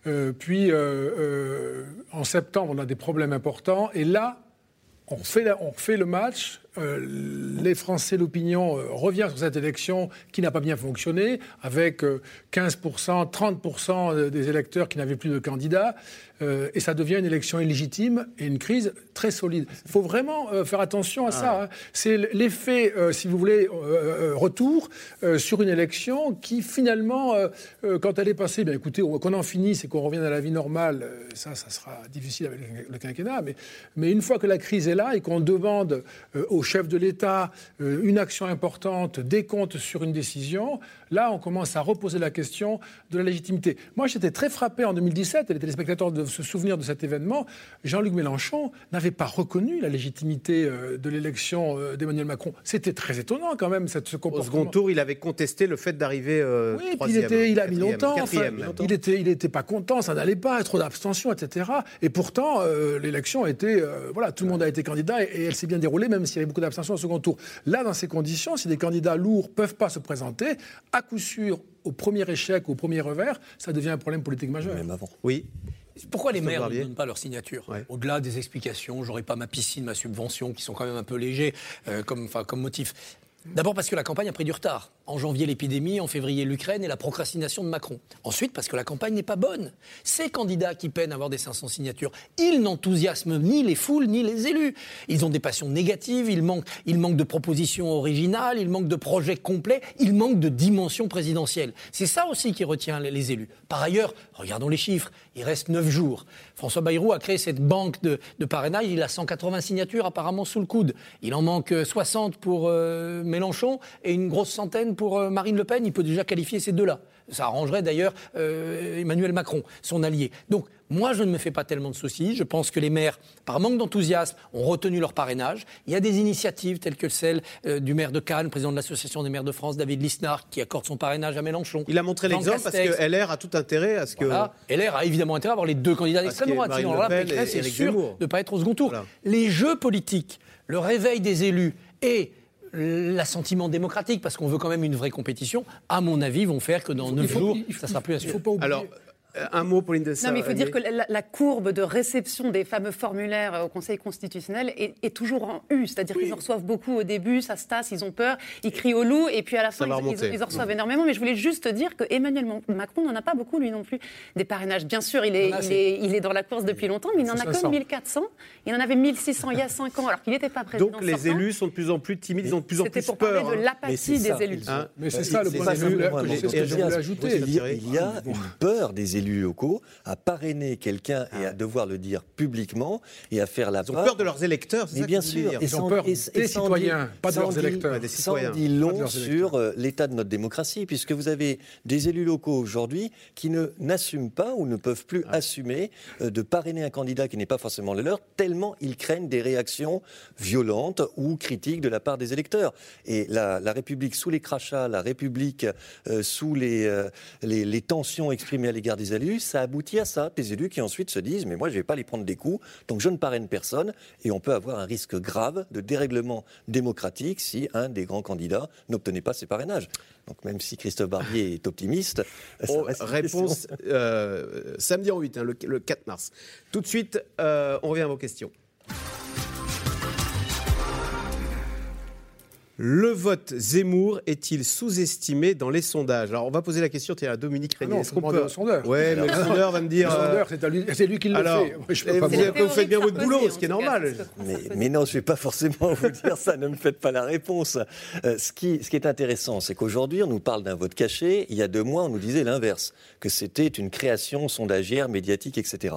euh, puis euh, euh, en septembre, on a des problèmes importants, et là, on refait, la- on refait le match. Euh, les Français, l'opinion euh, revient sur cette élection qui n'a pas bien fonctionné, avec euh, 15%, 30% des électeurs qui n'avaient plus de candidats, euh, et ça devient une élection illégitime et une crise très solide. Il faut vraiment euh, faire attention à ça. hein. C'est l'effet, euh, si vous voulez, retour sur une élection qui finalement, quand elle est passée, bien écoutez, on- qu'on en finisse et qu'on revienne à la vie normale, ça, ça sera difficile avec le- le quinquennat, mais, mais une fois que la crise est là et qu'on demande au chef de l'État une action importante, des comptes sur une décision, là, on commence à reposer la question de la légitimité. Moi, j'étais très frappé en 2017, et les téléspectateurs doivent se souvenir de cet événement, Jean-Luc Mélenchon n'avait pas reconnu la légitimité euh, de l'élection euh, d'Emmanuel Macron. C'était très étonnant quand même, cette, ce Au comportement. second tour, il avait contesté le fait d'arriver euh, Oui, puis il, était, il a mis longtemps. enfin, il était, il était pas content, ça n'allait pas, trop d'abstention, etc. Et pourtant, euh, l'élection a été, euh, voilà, tout le monde a été candidat et, et elle s'est bien déroulée, même s'il y avait beaucoup d'abstention au second tour. Là, dans ces conditions, si des candidats lourds peuvent pas se présenter, à coup sûr, au premier échec, au premier revers, ça devient un problème politique majeur. Même avant. Oui. Pourquoi les maires ne donnent pas leur signature Au-delà des explications, j'aurais pas ma piscine, ma subvention, qui sont quand même un peu légers euh, comme motif. D'abord parce que la campagne a pris du retard. En janvier, l'épidémie, en février, l'Ukraine et la procrastination de Macron. Ensuite, parce que la campagne n'est pas bonne. Ces candidats qui peinent à avoir des 500 signatures, ils n'enthousiasment ni les foules ni les élus. Ils ont des passions négatives, ils manquent, ils manquent de propositions originales, ils manquent de projets complets, ils manquent de dimension présidentielle. C'est ça aussi qui retient les, élus. Par ailleurs, regardons les chiffres, il reste 9 jours. François Bayrou a créé cette banque de, parrainage, il a 180 signatures apparemment sous le coude. Il en manque euh, 60 pour euh, Mélenchon et une grosse centaine pour euh, Marine Le Pen. Il peut déjà qualifier ces deux-là. Ça arrangerait d'ailleurs euh, Emmanuel Macron, son allié. Donc, moi, je ne me fais pas tellement de soucis. Je pense que les maires, par manque d'enthousiasme, ont retenu leur parrainage. Il y a des initiatives telles que celle euh, du maire de Cannes, président de l'Association des maires de France, David Lisnard, qui accorde son parrainage à Mélenchon. Il a montré l'exemple parce que LR a tout intérêt à ce que. Voilà. LR a évidemment intérêt à avoir les deux candidats d'extrême droite. Sinon, là, Pécresse est sûr de ne pas être au second tour. Les jeux politiques, le réveil des élus et l'assentiment démocratique, parce qu'on veut quand même une vraie compétition, à mon avis, vont faire que dans 9 faut- jours, il faut- ça sera plus il assuré. faut pas oublier- Alors, un mot, Pauline de Non, mais il faut dire que la, la courbe de réception des fameux formulaires euh, au Conseil constitutionnel est, est toujours en U. C'est-à-dire qu'ils en reçoivent beaucoup au début, ça se tasse, ils ont peur, ils crient au loup, et puis à la fin, ils, remonter. ils- ils en reçoivent énormément. Mais je voulais juste dire que Emmanuel Macron n'en a pas beaucoup, lui non plus, des parrainages. Bien sûr, il est, Il est, il est dans la course depuis longtemps, mais il n'en a que 500. 1400. Il en avait 1600 il y a 5 ans, alors qu'il n'était pas président. Donc les sortant. élus sont de plus en plus timides, ils ont de plus en C'était plus pour peur. parler de l'apathie ça, des élus. Hein Mais c'est Euh, ça le point de vue que je voulais ajouter. Il y a, il y a une peur des élus locaux à parrainer quelqu'un et à devoir le dire publiquement et à faire la Ils ont part. peur de leurs électeurs, c'est Mais ça bien sûr, Ils ont peur des citoyens, pas de leurs électeurs. sans citoyens. dit long sur euh, l'état de notre démocratie, puisque vous avez des élus locaux aujourd'hui qui ne n'assument pas ou ne peuvent plus assumer euh, de parrainer un candidat qui n'est pas forcément le leur, tellement ils craignent des réactions violentes ou critiques de la part des électeurs. Et la, la République sous les crachats, la République euh, sous les, euh, les, les tensions exprimées à l'égard des élus, ça aboutit à ça. Des élus qui ensuite se disent mais moi je ne vais pas les prendre des coups, donc je ne parraine personne, et on peut avoir un risque grave de dérèglement démocratique si un des grands candidats n'obtenait pas ses parrainages. Donc même si Christophe Barbier est optimiste, <laughs> Oh, une réponse euh, samedi en 8, hein, le, le 4 mars. Tout de suite, euh, on revient à vos questions. Le vote Zemmour est-il sous-estimé dans les sondages? Alors, on va poser la question à Dominique Ah Régnier. non, Est-ce qu'on peut... sondeur. Ouais, <laughs> mais le sondeur va me dire. Le sondeur, c'est lui- c'est lui qui le alors, fait. Je peux pas vous, vous- vous faites bien votre boulot, ce qui est normal. Mais, mais non, je ne vais pas forcément vous dire ça, ne me faites pas la réponse. Euh, ce, qui, ce qui est intéressant, c'est qu'aujourd'hui, on nous parle d'un vote caché. Il y a deux mois, on nous disait l'inverse, que c'était une création sondagière, médiatique, etc.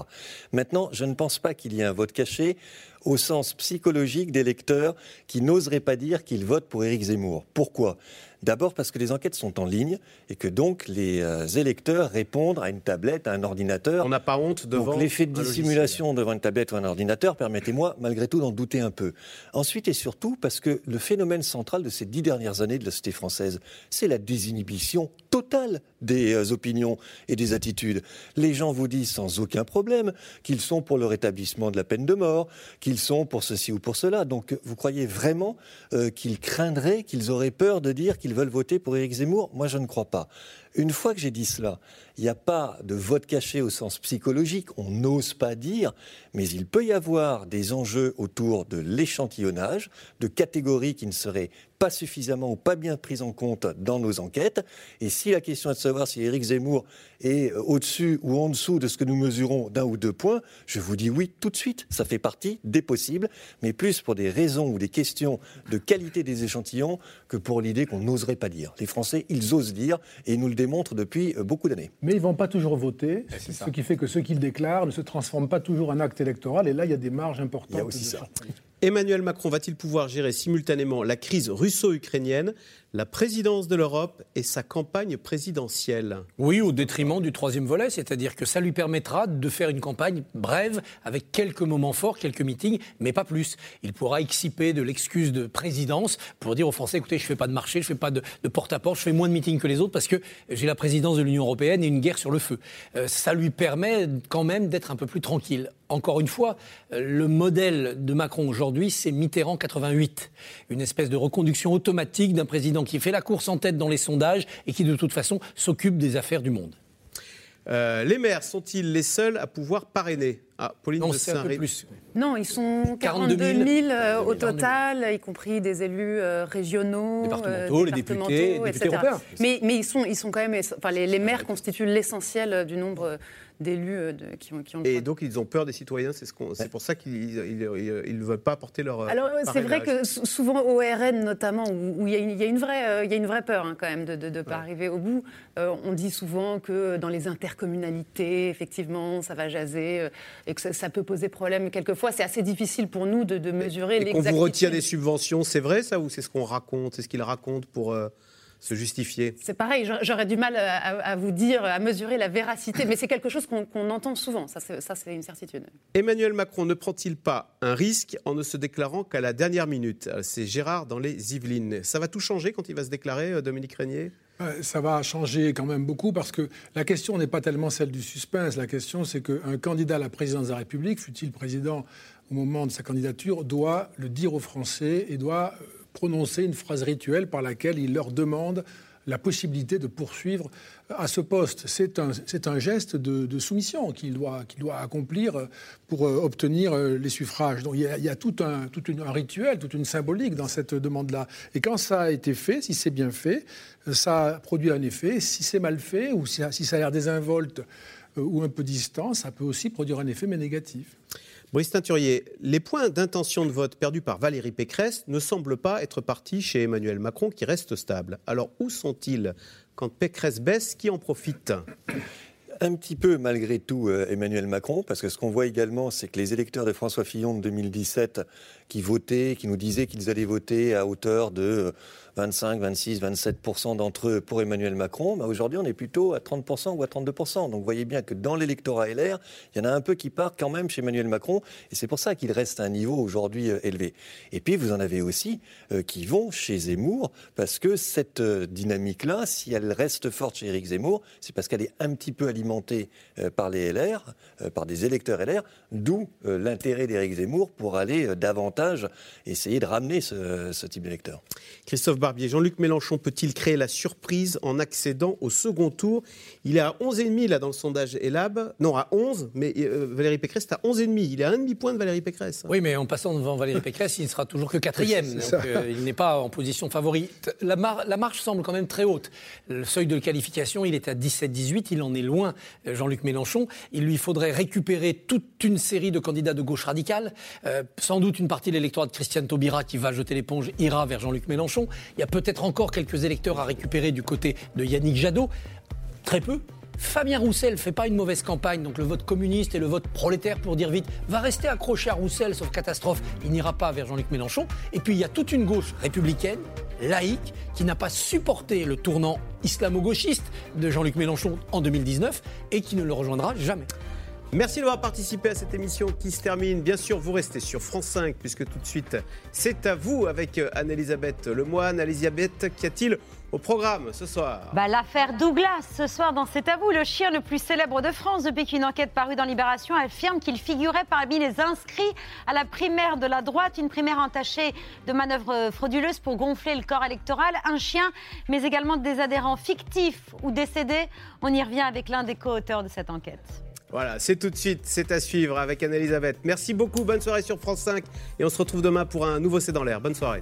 Maintenant, je ne pense pas qu'il y ait un vote caché au sens psychologique des lecteurs qui n'oseraient pas dire qu'ils votent pour Éric Zemmour. Pourquoi? D'abord parce que les enquêtes sont en ligne et que donc les euh, électeurs répondent à une tablette, à un ordinateur. On n'a pas honte devant. Donc l'effet de logiciel. dissimulation devant une tablette ou un ordinateur, permettez-moi malgré tout d'en douter un peu. Ensuite et surtout parce que le phénomène central de ces dix dernières années de la société française, c'est la désinhibition totale des euh, opinions et des attitudes. Les gens vous disent sans aucun problème qu'ils sont pour le rétablissement de la peine de mort, qu'ils sont pour ceci ou pour cela. Donc vous croyez vraiment euh, qu'ils craindraient, qu'ils auraient peur de dire qu'ils veulent voter pour Éric Zemmour? Moi je ne crois pas. Une fois que j'ai dit cela, il n'y a pas de vote caché au sens psychologique, on n'ose pas dire, mais il peut y avoir des enjeux autour de l'échantillonnage, de catégories qui ne seraient pas suffisamment ou pas bien prises en compte dans nos enquêtes. Et si la question est de savoir si Éric Zemmour est euh, au-dessus ou en dessous de ce que nous mesurons d'un ou deux points, je vous dis oui tout de suite. Ça fait partie des possibles, mais plus pour des raisons ou des questions de qualité des échantillons que pour l'idée qu'on n'oserait pas dire. Les Français, ils osent dire et nous le démontrent depuis euh, beaucoup d'années. Mais ils ne vont pas toujours voter, ce qui fait que ceux qui le déclarent ne se transforment pas toujours en acte électoral. Et là, il y a des marges importantes. Il y a aussi de ça. surprise. Emmanuel Macron va-t-il pouvoir gérer simultanément la crise russo-ukrainienne, la présidence de l'Europe et sa campagne présidentielle Oui, au détriment du troisième volet, c'est-à-dire que ça lui permettra de faire une campagne brève avec quelques moments forts, quelques meetings, mais pas plus. Il pourra exciper de l'excuse de présidence pour dire aux Français écoutez, je fais pas de marché, je fais pas de, de porte-à-porte, je fais moins de meetings que les autres parce que j'ai la présidence de l'Union européenne et une guerre sur le feu. Euh, ça lui permet quand même d'être un peu plus tranquille. Encore une fois, euh, le modèle de Macron aujourd'hui, c'est Mitterrand 88, une espèce de reconduction automatique d'un président qui fait la course en tête dans les sondages et qui de toute façon s'occupe des affaires du monde. Euh, les maires sont-ils les seuls à pouvoir parrainer? Ah, Pauline Non, de c'est un peu Saint-Ré- plus. Non, ils sont 42 42 000, 000, euh, au 42 000. total, y compris des élus euh, régionaux, Départementaux, les députés, départementaux, les députés etc. Mais, mais ils, sont, ils sont quand même. Enfin, les, les maires constituent l'essentiel euh, du nombre d'élus euh, de- qui, ont, qui ont Et donc ils ont peur des citoyens, c'est ce qu'on- c'est pour ça qu'ils ne veulent pas porter leur. euh, Alors c'est vrai que sou- souvent au RN notamment, où où il y, a une- il y a une vraie, il y a une vraie peur hein, quand même de ne pas arriver au bout, euh, on dit souvent que dans les intercommunalités, effectivement, ça va jaser et que ça, ça peut poser problème. Quelquefois, c'est assez difficile pour nous de, de mesurer Et qu'on l'exactitude. vous retire des subventions, c'est vrai ça ou c'est ce qu'on raconte, c'est ce qu'ils racontent pour euh, se justifier C'est pareil, j'a- j'aurais du mal à, à- vous dire, à mesurer la véracité, mais c'est quelque chose qu'on entend souvent, ça c'est une certitude. Emmanuel Macron ne prend-il pas un risque en ne se déclarant qu'à la dernière minute? Euh, C'est Gérard dans les Yvelines. Ça va tout changer quand il va se déclarer, euh, Dominique Régnier? Ça va changer quand même beaucoup parce que la question n'est pas tellement celle du suspense. La question, c'est qu'un candidat à la présidence de la République, fut-il président au moment de sa candidature, doit le dire aux Français et doit euh, prononcer une phrase rituelle par laquelle il leur demande la possibilité de poursuivre à ce poste. C'est un, un geste de, soumission qu'il doit, doit accomplir pour euh, obtenir euh, les suffrages. Donc il y a, tout, un, tout un rituel, toute une symbolique dans cette demande-là. Et quand ça a été fait, si c'est bien fait, euh, ça produit un effet. Si c'est mal fait ou si, ça a l'air désinvolte ou un peu distant, ça peut aussi produire un effet, mais négatif. Brice Teinturier, les points d'intention de vote perdus par Valérie Pécresse ne semblent pas être partis chez Emmanuel Macron qui reste stable. Alors où sont-ils Quand Pécresse baisse, qui en profite? Un petit peu malgré tout euh, Emmanuel Macron, parce que ce qu'on voit également, c'est que les électeurs de François Fillon de 2017 qui votaient, qui nous disaient qu'ils allaient voter à hauteur de euh, 25, 26, 27% d'entre eux pour Emmanuel Macron, bah aujourd'hui on est plutôt à 30% ou à 32%. Donc vous voyez bien que dans l'électorat LR, il y en a un peu qui part quand même chez Emmanuel Macron, et c'est pour ça qu'il reste à un niveau aujourd'hui euh, élevé. Et puis vous en avez aussi euh, qui vont chez Zemmour, parce que cette euh, dynamique-là, si elle reste forte chez Éric Zemmour, c'est parce qu'elle est un petit peu alimentée par les LR, par des électeurs LR, d'où l'intérêt d'Éric Zemmour pour aller euh, davantage essayer de ramener ce, ce type d'électeurs. Christophe Barbier. Jean-Luc Mélenchon peut-il créer la surprise en accédant au second tour? Il est à 11,5 là dans le sondage Elab. Non, à 11, mais euh, Valérie Pécresse est à 11,5. Il est à un demi-point de Valérie Pécresse. Oui, mais en passant devant Valérie Pécresse, il ne sera toujours que quatrième. donc euh, il n'est pas en position favorite. La, la, marche semble quand même très haute. Le seuil de qualification, il est à 17-18. Il en est loin, euh, Jean-Luc Mélenchon. Il lui faudrait récupérer toute une série de candidats de gauche radicale. sans doute une partie de l'électorat de Christiane Taubira qui va jeter l'éponge ira vers Jean-Luc Mélenchon. Il y a peut-être encore quelques électeurs à récupérer du côté de Yannick Jadot. Très peu. Fabien Roussel fait pas une mauvaise campagne, donc le vote communiste et le vote prolétaire, pour dire vite, va rester accroché à Roussel, sauf catastrophe, il n'ira pas vers Jean-Luc Mélenchon. Et puis il y a toute une gauche républicaine, laïque, qui n'a pas supporté le tournant islamo-gauchiste de Jean-Luc Mélenchon en 2019 et qui ne le rejoindra jamais. Merci d'avoir participé à cette émission qui se termine. Bien sûr, vous restez sur France 5 puisque tout de suite, c'est à vous avec Anne-Elisabeth Lemoine. Anne-Elisabeth, qu'y a-t-il au programme ce soir? Bah, L'affaire Douglas, ce soir dans C'est à vous, le chien le plus célèbre de France depuis qu'une enquête parue dans Libération affirme qu'il figurait parmi les inscrits à la primaire de la droite, une primaire entachée de manœuvres frauduleuses pour gonfler le corps électoral, un chien, mais également des adhérents fictifs ou décédés. On y revient avec l'un des co-auteurs de cette enquête. Voilà, c'est tout de suite, c'est à suivre avec Anne-Elisabeth. Merci beaucoup, bonne soirée sur France 5 et on se retrouve demain pour un nouveau C'est dans l'air. Bonne soirée.